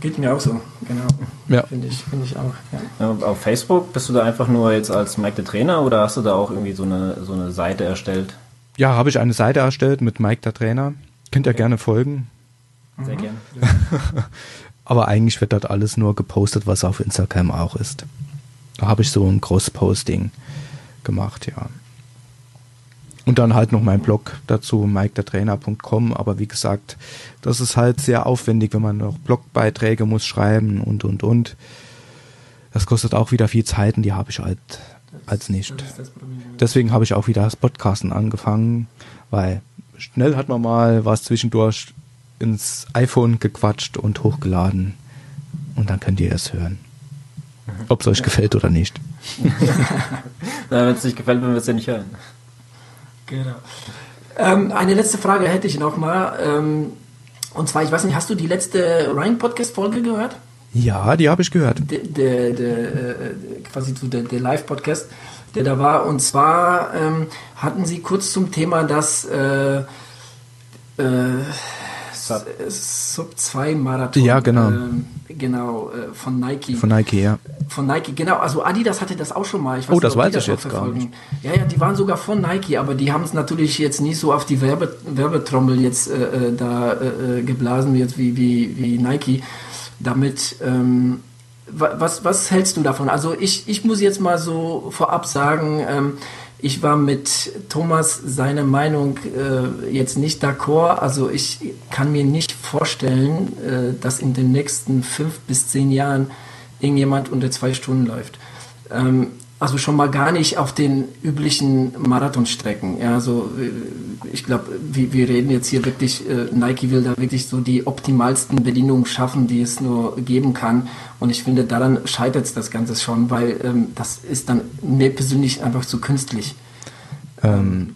Geht mir auch so, genau. Ja. Finde ich, find ich auch. Ja. Auf Facebook bist du da einfach nur jetzt als Mike der Trainer oder hast du da auch irgendwie so eine, so eine Seite erstellt? Ja, habe ich eine Seite erstellt mit Mike der Trainer. Könnt ihr okay. gerne folgen. Sehr mhm. gerne. Aber eigentlich wird dort alles nur gepostet, was auf Instagram auch ist. Da habe ich so ein Großposting gemacht, ja. Und dann halt noch mein Blog dazu, mikedertrainer.com. Aber wie gesagt, das ist halt sehr aufwendig, wenn man noch Blogbeiträge muss schreiben und, und, und. Das kostet auch wieder viel Zeit und die habe ich halt als nicht. Deswegen habe ich auch wieder das Podcasten angefangen, weil schnell hat man mal was zwischendurch ins iPhone gequatscht und hochgeladen. Und dann könnt ihr es hören. Ob es euch gefällt oder nicht. Wenn es nicht gefällt, werden wir es ja nicht hören. Genau. Ähm, eine letzte Frage hätte ich noch mal. Ähm, und zwar, ich weiß nicht, hast du die letzte Ryan-Podcast-Folge gehört? Ja, die habe ich gehört. Der, der, der äh, quasi so der, der Live-Podcast, der da war. Und zwar ähm, hatten sie kurz zum Thema, dass äh, äh, Sub, Sub 2 Marathon. Ja, genau. Ähm, genau, äh, von Nike. Von Nike, ja. Von Nike, genau. Also Adidas hatte das auch schon mal. oh, das weiß ich jetzt verfolgen. gar nicht. Ja, ja, die waren sogar von Nike, aber die haben es natürlich jetzt nicht so auf die Werbe, Werbetrommel jetzt äh, äh da äh, äh, geblasen jetzt wie, wie, wie Nike. Damit, ähm, was, was hältst du davon? Also ich, ich muss jetzt mal so vorab sagen, ähm, ich war mit Thomas seine Meinung äh, jetzt nicht d'accord. Also ich kann mir nicht vorstellen, äh, dass in den nächsten fünf bis zehn Jahren irgendjemand unter zwei Stunden läuft. Ähm, also schon mal gar nicht auf den üblichen Marathonstrecken. Ja, also ich glaube, wir, wir, reden jetzt hier wirklich, äh, Nike will da wirklich so die optimalsten Bedingungen schaffen, die es nur geben kann. Und ich finde, daran scheitert das Ganze schon, weil ähm, das ist dann mir persönlich einfach zu künstlich. Ähm,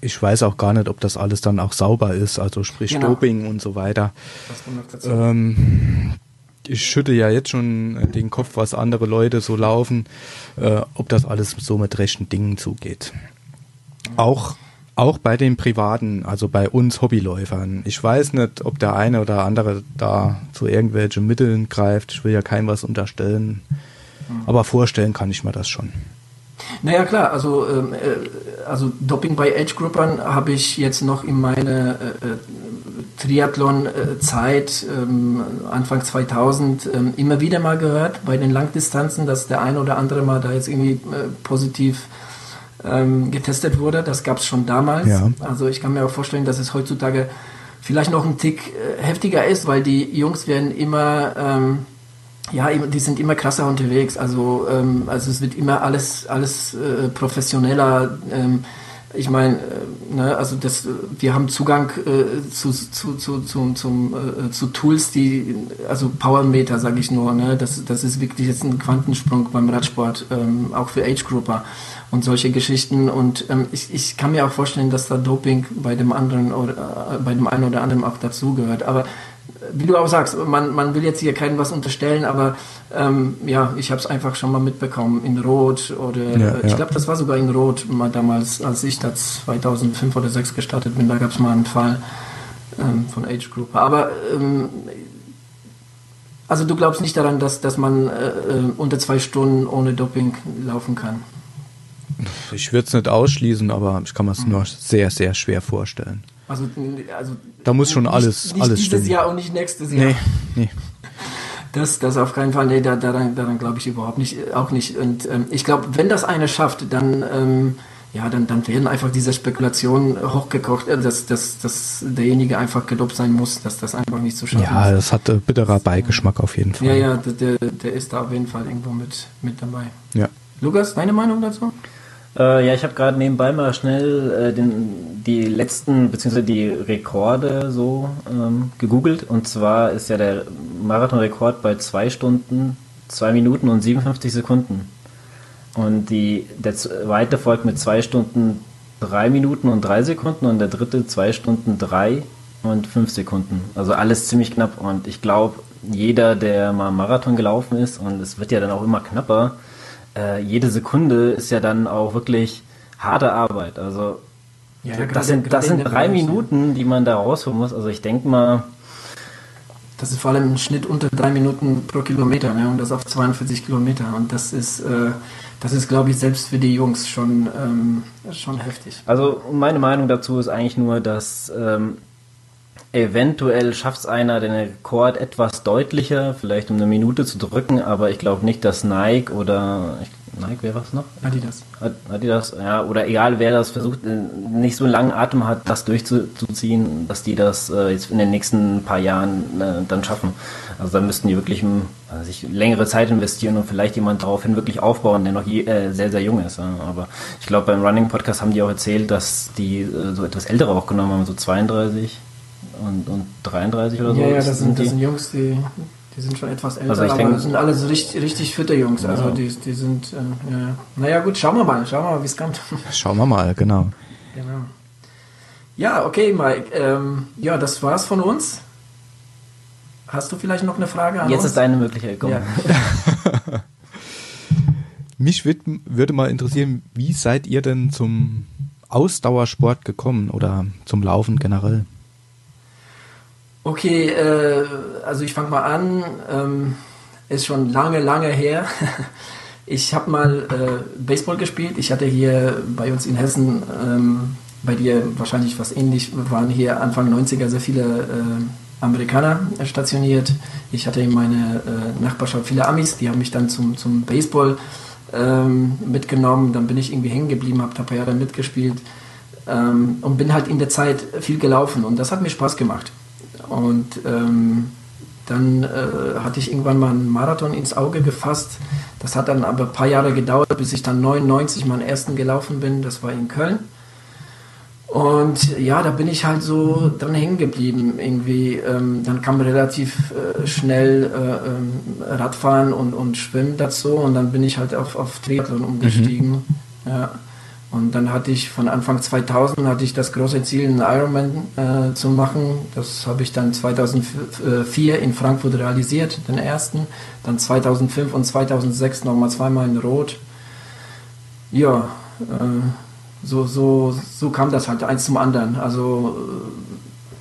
ich weiß auch gar nicht, ob das alles dann auch sauber ist, also sprich genau. Doping und so weiter. Ähm, ich schütte ja jetzt schon den Kopf, was andere Leute so laufen, äh, ob das alles so mit rechten Dingen zugeht. Auch auch bei den Privaten, also bei uns Hobbyläufern. Ich weiß nicht, ob der eine oder andere da zu irgendwelchen Mitteln greift. Ich will ja keinem was unterstellen. Mhm. Aber vorstellen kann ich mir das schon. Naja, klar, also, ähm, äh, also Doping bei Age-Groupern habe ich jetzt noch in meine äh, äh Triathlon-Zeit, ähm, Anfang 2000, ähm, immer wieder mal gehört bei den Langdistanzen, dass der eine oder andere mal da jetzt irgendwie äh, positiv ähm, getestet wurde. Das gab es schon damals. Ja. Also ich kann mir auch vorstellen, dass es heutzutage vielleicht noch ein Tick äh, heftiger ist, weil die Jungs werden immer, ja, die sind immer krasser unterwegs. Also, also es wird immer alles, alles äh, professioneller. Ähm, ich meine, äh, ne, also das, wir haben Zugang äh, zu, zu, zu, zu, zum, äh, zu Tools, die, also Powermeter, sage ich nur, ne, das, das ist wirklich jetzt ein Quantensprung beim Radsport, ähm, auch für Age-Grouper und solche Geschichten. Und ähm, ich, ich kann mir auch vorstellen, dass da Doping bei dem anderen oder äh, bei dem einen oder anderen auch dazugehört. Aber wie du auch sagst, man, man will jetzt hier keinem was unterstellen, aber ähm, ja, ich habe es einfach schon mal mitbekommen in Rot oder ja, ich glaube, das war sogar in Rot mal damals, als ich da 2005 oder 2006 gestartet bin, da gab es mal einen Fall ähm, von Age Group. Aber ähm, also du glaubst nicht daran, dass, dass man äh, äh unter zwei Stunden ohne Doping laufen kann? Ich würde es nicht ausschließen, aber ich kann mir es nur sehr, sehr schwer vorstellen. Also, also da muss schon alles, nicht alles dieses stimmen. Jahr und nicht nächstes Jahr. Nee, nee. Das, das auf keinen Fall. Nee, da, daran, daran glaube ich überhaupt nicht, auch nicht. Und ähm, ich glaube, wenn das einer schafft, dann, ähm, ja, dann, dann werden einfach diese Spekulationen hochgekocht, äh, dass, dass, dass derjenige einfach gelobt sein muss, dass das einfach nicht zu schaffen Ja, ist. das hat äh, bitterer Beigeschmack auf jeden Fall. Ja, ja, der, der ist da auf jeden Fall irgendwo mit, mit dabei. Ja. Lukas, deine Meinung dazu? Äh, ja, ich habe gerade nebenbei mal schnell äh, den, die letzten beziehungsweise die Rekorde so ähm, gegoogelt. Und zwar ist ja der Marathonrekord bei zwei Stunden, zwei Minuten und 57 Sekunden. Und die, der zweite folgt mit zwei Stunden, drei Minuten und drei Sekunden und der dritte zwei Stunden, drei und fünf Sekunden. Also alles ziemlich knapp. Und ich glaube, jeder, der mal Marathon gelaufen ist, und es wird ja dann auch immer knapper, äh, jede Sekunde ist ja dann auch wirklich harte Arbeit. Also Ja, das gerade- sind, das in sind drei Bereich, Minuten, die man da rausholen muss. Also ich denke mal, Das ist vor allem im Schnitt unter drei Minuten pro Kilometer, ne? und das auf 42 Kilometer. Und das ist, äh, das ist, glaube ich, selbst für die Jungs schon, ähm, schon heftig. also meine Meinung dazu ist eigentlich nur, dass ähm, eventuell schafft es einer den Rekord etwas deutlicher, vielleicht um eine Minute zu drücken, aber ich glaube nicht, dass Nike oder Nike, wer war es noch? Adidas. Adidas, ja, oder egal wer das versucht, äh, nicht so einen langen Atem hat, das durchzuziehen, dass die das äh, jetzt in den nächsten paar Jahren äh, dann schaffen. Also da müssten die wirklich ähm, also sich längere Zeit investieren und vielleicht jemand daraufhin wirklich aufbauen, der noch je, äh, sehr, sehr jung ist. Ja. Aber ich glaube, beim Running Podcast haben die auch erzählt, dass die äh, so etwas ältere auch genommen haben, so 32 und, und 33 oder so. Ja, ja, das sind, das sind Jungs, die, die sind schon etwas älter, Also ich aber denk- das sind alle so richtig, richtig fitte Jungs. Also Ja. die, die sind, äh, ja. naja gut, schauen wir mal, schauen wir mal, wie es kommt. Schauen wir mal, genau. genau. Ja, okay, Mike. Ähm, ja, das war's von uns. Hast du vielleicht noch eine Frage an Jetzt uns? ist deine Möglichkeit gekommen. Ja. Mich würd, würde mal interessieren, wie seid ihr denn zum Ausdauersport gekommen oder zum Laufen generell? Okay, äh, also ich fange mal an. Ähm, ist schon lange, lange her. Ich habe mal äh, Baseball gespielt. Ich hatte hier bei uns in Hessen, ähm, bei dir wahrscheinlich was ähnlich, waren hier Anfang 90er sehr viele äh, Amerikaner stationiert. Ich hatte in meiner äh, Nachbarschaft viele Amis, die haben mich dann zum, zum Baseball ähm, mitgenommen. Dann bin ich irgendwie hängen geblieben, habe ein paar Jahre mitgespielt ähm, und bin halt in der Zeit viel gelaufen und das hat mir Spaß gemacht. Und ähm, dann äh, hatte ich irgendwann mal einen Marathon ins Auge gefasst. Das hat dann aber ein paar Jahre gedauert, bis ich dann 99 meinen ersten gelaufen bin. Das war in Köln. Und ja, da bin ich halt so dran hängen geblieben irgendwie. Ähm, dann kam relativ äh, schnell äh, ähm, Radfahren und, und Schwimmen dazu und dann bin ich halt auf, auf Triathlon umgestiegen. Ja. Und dann hatte ich von Anfang 2000 hatte ich das große Ziel, einen Ironman äh, zu machen. Das habe ich dann 2004 in Frankfurt realisiert, den ersten. Dann 2005 und 2006 nochmal zweimal in Rot. Ja, äh, so, so, so kam das halt eins zum anderen. Also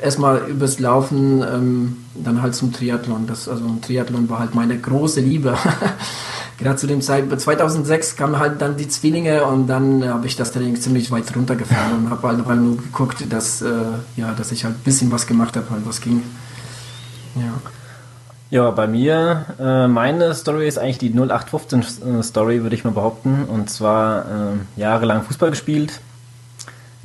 äh, erstmal übers Laufen, ähm, dann halt zum Triathlon. Das, also ein Triathlon war halt meine große Liebe. Gerade zu dem Zeitpunkt, 2006 kamen halt dann die Zwillinge und dann äh, habe ich das Training ziemlich weit runtergefahren und habe halt, halt nur geguckt, dass, äh, ja, dass ich halt ein bisschen was gemacht habe, halt was ging. Ja. Ja, bei mir, äh, meine Story ist eigentlich die 0815 äh, würde ich mal behaupten. Und zwar äh, jahrelang Fußball gespielt.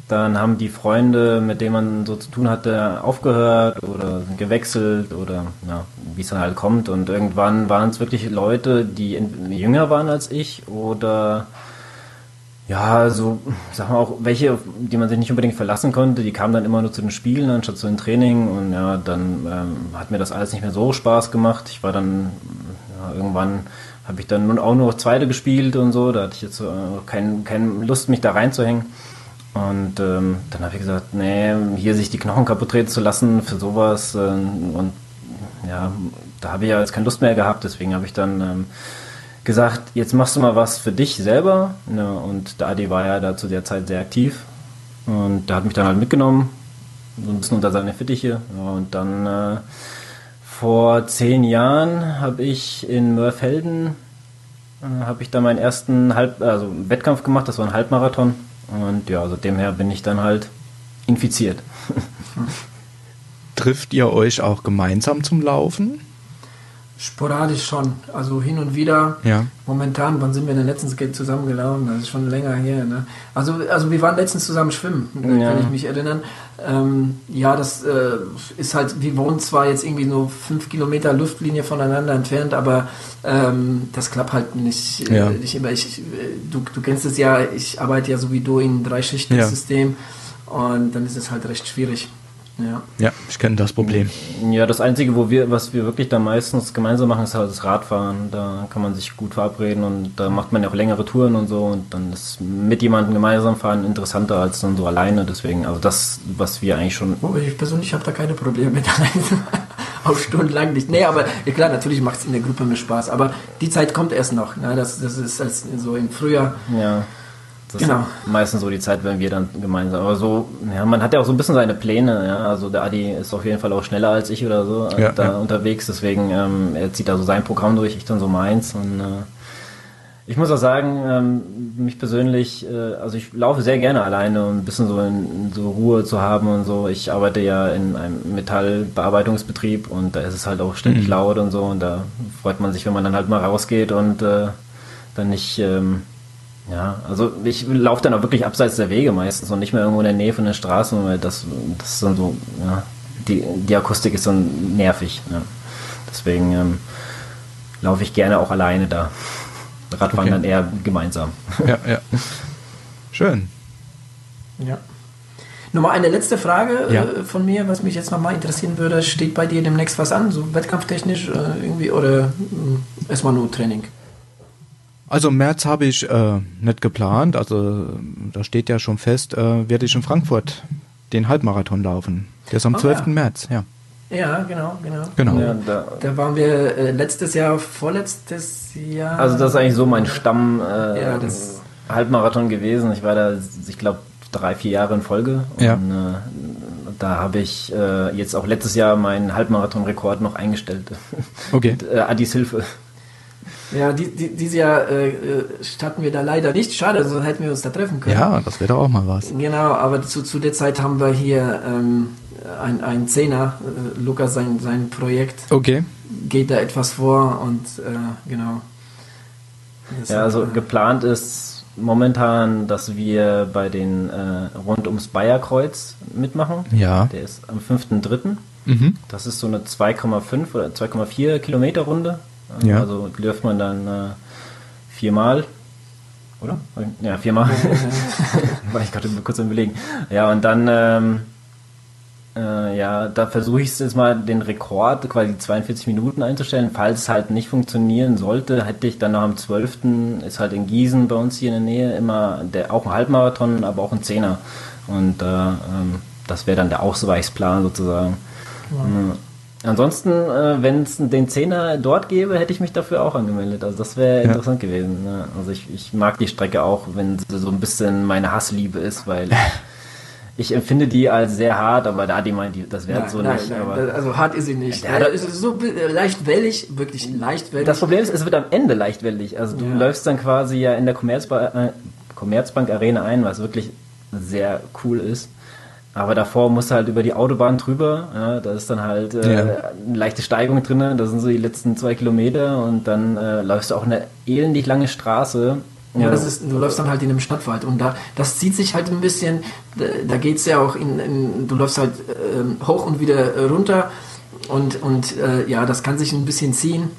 Dann haben die Freunde, mit denen man so zu tun hatte, aufgehört oder gewechselt oder ja, wie es dann halt kommt. Und irgendwann waren es wirklich Leute, die jünger waren als ich oder ja, so, sagen wir auch, welche, die man sich nicht unbedingt verlassen konnte, die kamen dann immer nur zu den Spielen anstatt zu den Training und ja, dann ähm, hat mir das alles nicht mehr so Spaß gemacht. Ich war dann, ja, irgendwann habe ich dann nun auch nur Zweite gespielt und so, da hatte ich jetzt äh, keine kein Lust, mich da reinzuhängen. Und ähm, dann habe ich gesagt, nee, hier sich die Knochen kaputt treten zu lassen für sowas äh, und ja, da habe ich ja jetzt keine Lust mehr gehabt, deswegen habe ich dann ähm, gesagt, jetzt machst du mal was für dich selber. Ja, und der Adi war ja da zu der Zeit sehr aktiv. Und der hat mich dann halt mitgenommen, so ein bisschen unter seine Fittiche. Ja, und dann äh, vor zehn Jahren habe ich in Mörfelden äh, habe ich da meinen ersten Halb, also Wettkampf gemacht, das war ein Halbmarathon. Und ja, also demher bin ich dann halt infiziert. Trifft ihr euch auch gemeinsam zum Laufen? Sporadisch schon. Also hin und wieder. Ja. Momentan, wann sind wir denn letztens zusammengelaufen? Das ist schon länger her. Ne? Also, also wir waren letztens zusammen schwimmen, Ja. kann ich mich erinnern. Ähm, ja, das äh, ist halt, wir wohnen zwar jetzt irgendwie nur fünf Kilometer Luftlinie voneinander entfernt, aber ähm, das klappt halt nicht, Ja. äh, nicht immer. Ich, äh, du, du kennst es ja, ich arbeite ja so wie du in drei Schichten-System und dann ist es halt recht schwierig. Ja. Ja, ich kenne das Problem. Ja, das Einzige, wo wir, was wir wirklich da meistens gemeinsam machen, ist halt das Radfahren. Da kann man sich gut verabreden und da macht man ja auch längere Touren und so und dann ist mit jemandem gemeinsam fahren interessanter als dann so alleine. Deswegen, also das, was wir eigentlich schon. Oh, ich persönlich habe da keine Probleme mit alleine. Auch stundenlang nicht. Nee, aber klar, natürlich macht es in der Gruppe mehr Spaß. Aber die Zeit kommt erst noch. Ne? Das, das ist als so im Frühjahr. Ja. Das Genau. ist meistens so die Zeit, wenn wir dann gemeinsam. Aber so, ja, man hat ja auch so ein bisschen seine Pläne, ja. Also der Adi ist auf jeden Fall auch schneller als ich oder so Ja, da ja. unterwegs. Deswegen, ähm, er zieht da so sein Programm durch, ich dann so meins. Und äh, ich muss auch sagen, ähm, mich persönlich, äh, also ich laufe sehr gerne alleine, um ein bisschen so in, so Ruhe zu haben und so. Ich arbeite ja in einem Metallbearbeitungsbetrieb und da ist es halt auch ständig Mhm. laut und so und da freut man sich, wenn man dann halt mal rausgeht und äh, dann nicht, ähm, ja, also ich laufe dann auch wirklich abseits der Wege meistens und nicht mehr irgendwo in der Nähe von den Straßen, weil das, das ist dann so, ja, die, die Akustik ist dann nervig. Ja. Deswegen ähm, laufe ich gerne auch alleine da. Radfahren Okay. dann eher gemeinsam. Ja, ja. Schön. Ja. Nochmal eine letzte Frage Ja. äh, von mir, was mich jetzt nochmal interessieren würde. Steht bei dir demnächst was an, so wettkampftechnisch äh, irgendwie oder mh, erstmal nur Training? Also im März habe ich äh, nicht geplant, also da steht ja schon fest, äh, werde ich in Frankfurt den Halbmarathon laufen. Der ist am Oh, 12. ja. März, ja. Ja, genau, genau. Genau. Ja, da, Da waren wir äh, letztes Jahr, vorletztes Jahr. also das ist eigentlich so mein Stamm äh, Ja, das- Halbmarathon gewesen. Ich war da, ich glaube, drei, vier Jahre in Folge. Ja. Und äh, da habe ich äh, jetzt auch letztes Jahr meinen Halbmarathon-Rekord noch eingestellt. Okay. Mit äh, Adis Hilfe. Ja, die, die, dieses Jahr äh, äh, starten wir da leider nicht. Schade, sonst hätten wir uns da treffen können. Ja, das wäre doch auch mal was. Genau, aber zu, zu der Zeit haben wir hier ähm, ein, ein Zehner, äh, Lukas, sein, sein Projekt Okay. geht da etwas vor und äh, genau. Das Ja, also äh, geplant ist momentan, dass wir bei den äh, rund ums Bayerkreuz mitmachen. Ja. Der ist am 5.3. Mhm. Das ist so eine 2,5 oder 2,4 Kilometer Runde. Ja. Also läuft man dann äh, viermal. Oder? Ja, viermal. War ich gerade kurz am überlegen. Ja, und dann, ähm, äh, ja, da versuche ich es jetzt mal, den Rekord quasi 42 Minuten einzustellen. Falls es halt nicht funktionieren sollte, hätte ich dann noch am 12. ist halt in Gießen bei uns hier in der Nähe immer der, auch ein Halbmarathon, aber auch ein Zehner. Und äh, ähm, das wäre dann der Ausweichsplan sozusagen. Ja. Ansonsten, äh, wenn es den Zehner dort gäbe, hätte ich mich dafür auch angemeldet. Also das wäre Ja. interessant gewesen. Ne? Also ich, ich mag die Strecke auch, wenn sie so ein bisschen meine Hassliebe ist, weil ich empfinde die als sehr hart, aber der Adi meint, die- das wäre so nein, nicht. nein, also hart ist sie nicht. Ja, Äh, da- es ist so äh, leicht wellig, wirklich leicht wellig. das Problem ist, es wird am Ende leichtwellig. Also du Ja. läufst dann quasi ja in der Commerzbank, äh, Commerzbank Arena ein, was wirklich sehr cool ist. Aber davor musst du halt über die Autobahn drüber. Ja, da ist dann halt äh, Ja. eine leichte Steigung drin. Das sind so die letzten zwei Kilometer. Und dann äh, läufst du auch eine elendig lange Straße. Ja, das ist, du läufst dann halt in einem Stadtwald und da, das zieht sich halt ein bisschen, da, da geht's ja auch in, in, du läufst halt ähm, hoch und wieder äh, runter und, und äh, ja, das kann sich ein bisschen ziehen,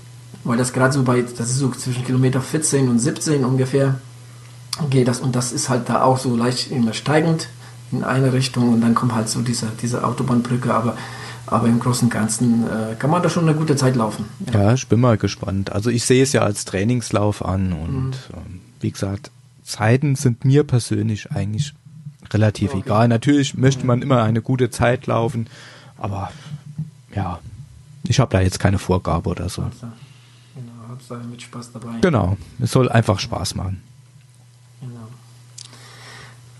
weil das gerade so bei, das ist so zwischen Kilometer 14 und 17 ungefähr geht das und das ist halt da auch so leicht immer steigend in eine Richtung und dann kommt halt so diese, diese Autobahnbrücke, aber, aber im Großen und Ganzen äh, kann man da schon eine gute Zeit laufen. Ja, ich bin mal gespannt. Also ich sehe es ja als Trainingslauf an und ähm, wie gesagt, Zeiten sind mir persönlich eigentlich relativ egal. Natürlich möchte man immer eine gute Zeit laufen, aber ja, ich habe da jetzt keine Vorgabe oder so. Also, genau, Hauptsache mit Spaß dabei. Genau, es soll einfach Spaß machen. Genau.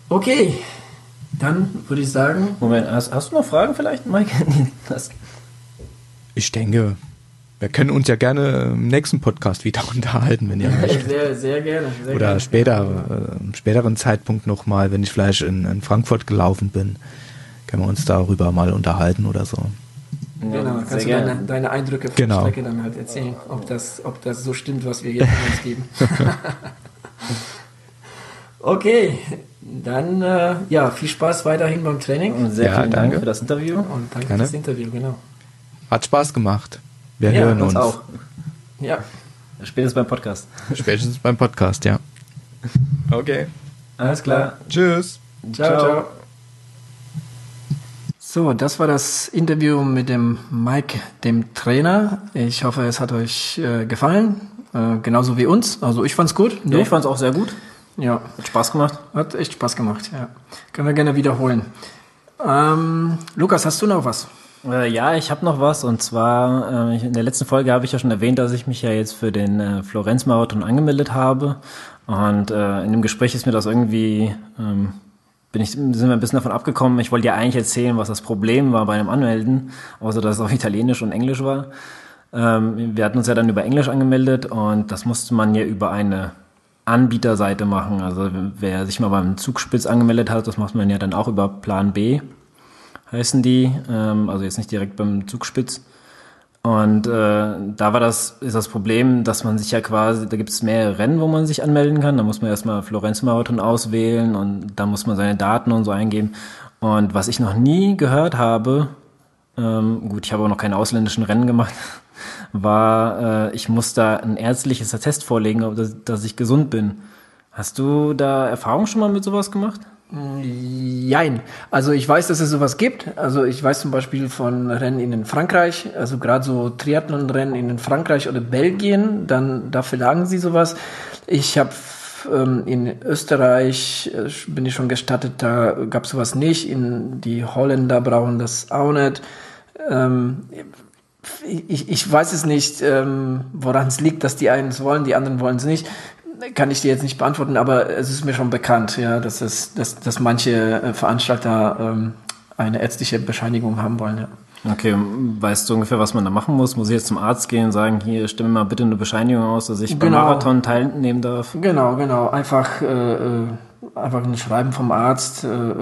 Okay, dann würde ich sagen, Moment, hast, hast du noch Fragen vielleicht, Mike? Ich denke, Wir können uns ja gerne im nächsten Podcast wieder unterhalten, wenn ihr möchtet. Sehr, sehr gerne. Sehr Oder gerne. später, äh, im späteren Zeitpunkt nochmal, wenn ich vielleicht in, in Frankfurt gelaufen bin, können wir uns darüber mal unterhalten oder so. Genau, dann sehr kannst du gerne. deine, deine Eindrücke von Genau. der Strecke dann halt erzählen, ob das, ob das so stimmt, was wir hier von uns geben. okay, dann äh, ja, viel Spaß weiterhin beim Training Und sehr Ja, vielen danke. Dank für das Interview. und danke Gerne. fürs Interview, genau. Hat Spaß gemacht. Wir Ja, hören Uns uns. auch. Ja, Spätestens beim Podcast. Spätestens beim Podcast, ja. Okay. Alles klar. Tschüss. ciao, ciao. So, das war das Interview mit dem Mike, dem Trainer. Ich hoffe, es hat euch äh, gefallen, äh, genauso wie uns. Also ich fand's gut. Ja, ich fand es auch sehr gut. Ja. Hat Spaß gemacht. Hat echt Spaß gemacht, ja. Können wir gerne wiederholen. Ähm, Lukas, hast du noch was? Äh, ja, ich habe noch was und zwar äh, ich- in der letzten Folge habe ich ja schon erwähnt, dass ich mich ja jetzt für den äh, Florenz-Marathon angemeldet habe und äh, in dem Gespräch ist mir das irgendwie ähm, bin ich sind wir ein bisschen davon abgekommen. Ich wollte ja eigentlich erzählen, was das Problem war bei dem Anmelden, außer dass es auf Italienisch und Englisch war. Ähm, wir hatten uns ja dann über Englisch angemeldet und das musste man ja über eine Anbieterseite machen. Also wer sich mal beim Zugspitz angemeldet hat, das macht man ja dann auch über Plan B heißen die, ähm, also jetzt nicht direkt beim Zugspitz. Und äh, da war das, ist das Problem, dass man sich ja quasi, da gibt es mehrere Rennen, wo man sich anmelden kann. Da muss man erstmal Florenz-Marathon auswählen und da muss man seine Daten und so eingeben. Und was ich noch nie gehört habe, ähm, gut, ich habe auch noch keine ausländischen Rennen gemacht, war, äh, ich muss da ein ärztliches Attest vorlegen, ob das, dass ich gesund bin. Hast du da Erfahrung schon mal mit sowas gemacht? Jein. Also ich weiß, dass es sowas gibt. Also ich weiß zum Beispiel von Rennen in Frankreich, also gerade so Triathlon-Rennen in Frankreich oder Belgien, dann da verlangen sie sowas. Ich habe ähm, in Österreich äh, bin ich schon gestattet, da gab es sowas nicht. In die Holländer brauchen das auch nicht. Ähm, ich, ich weiß es nicht, ähm, woran es liegt, dass die einen es wollen, die anderen wollen es nicht. Kann ich dir jetzt nicht beantworten, aber es ist mir schon bekannt, ja, dass es, dass, dass manche äh, Veranstalter ähm, eine ärztliche Bescheinigung haben wollen. Ja. Okay, weißt du ungefähr, was man da machen muss? Muss ich jetzt zum Arzt gehen und sagen, hier, stimme mal bitte eine Bescheinigung aus, dass ich beim Genau. Marathon teilnehmen darf? Genau, genau. Einfach, äh, äh, einfach ein Schreiben vom Arzt, äh, äh,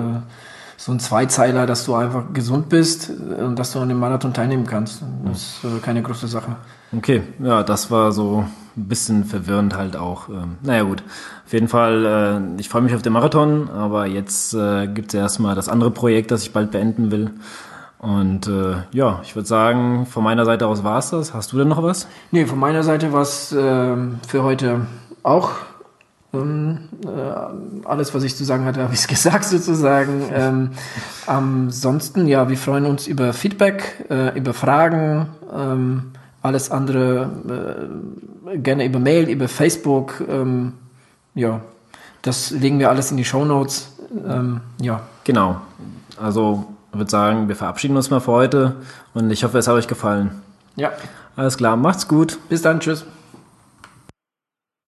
so ein Zweizeiler, dass du einfach gesund bist äh, und dass du an dem Marathon teilnehmen kannst. Das ist äh, keine große Sache. Okay, ja, das war so ein bisschen verwirrend halt auch. Ähm, naja gut, auf jeden Fall, äh, ich freue mich auf den Marathon, aber jetzt äh, gibt es erstmal das andere Projekt, das ich bald beenden will. Und äh, ja, ich würde sagen, von meiner Seite aus war's das. Hast du denn noch was? Nee, von meiner Seite war es ähm, für heute auch ähm, äh, alles, was ich zu sagen hatte, habe ich gesagt sozusagen. ähm, ansonsten, ja, wir freuen uns über Feedback, äh, über Fragen, ähm, alles andere äh, gerne über Mail, über Facebook. Ähm, ja, das legen wir alles in die Show Notes. Ähm, ja, Genau. Also, ich würde sagen, wir verabschieden uns mal für heute und ich hoffe, es hat euch gefallen. ja. Alles klar, macht's gut. Bis dann, tschüss.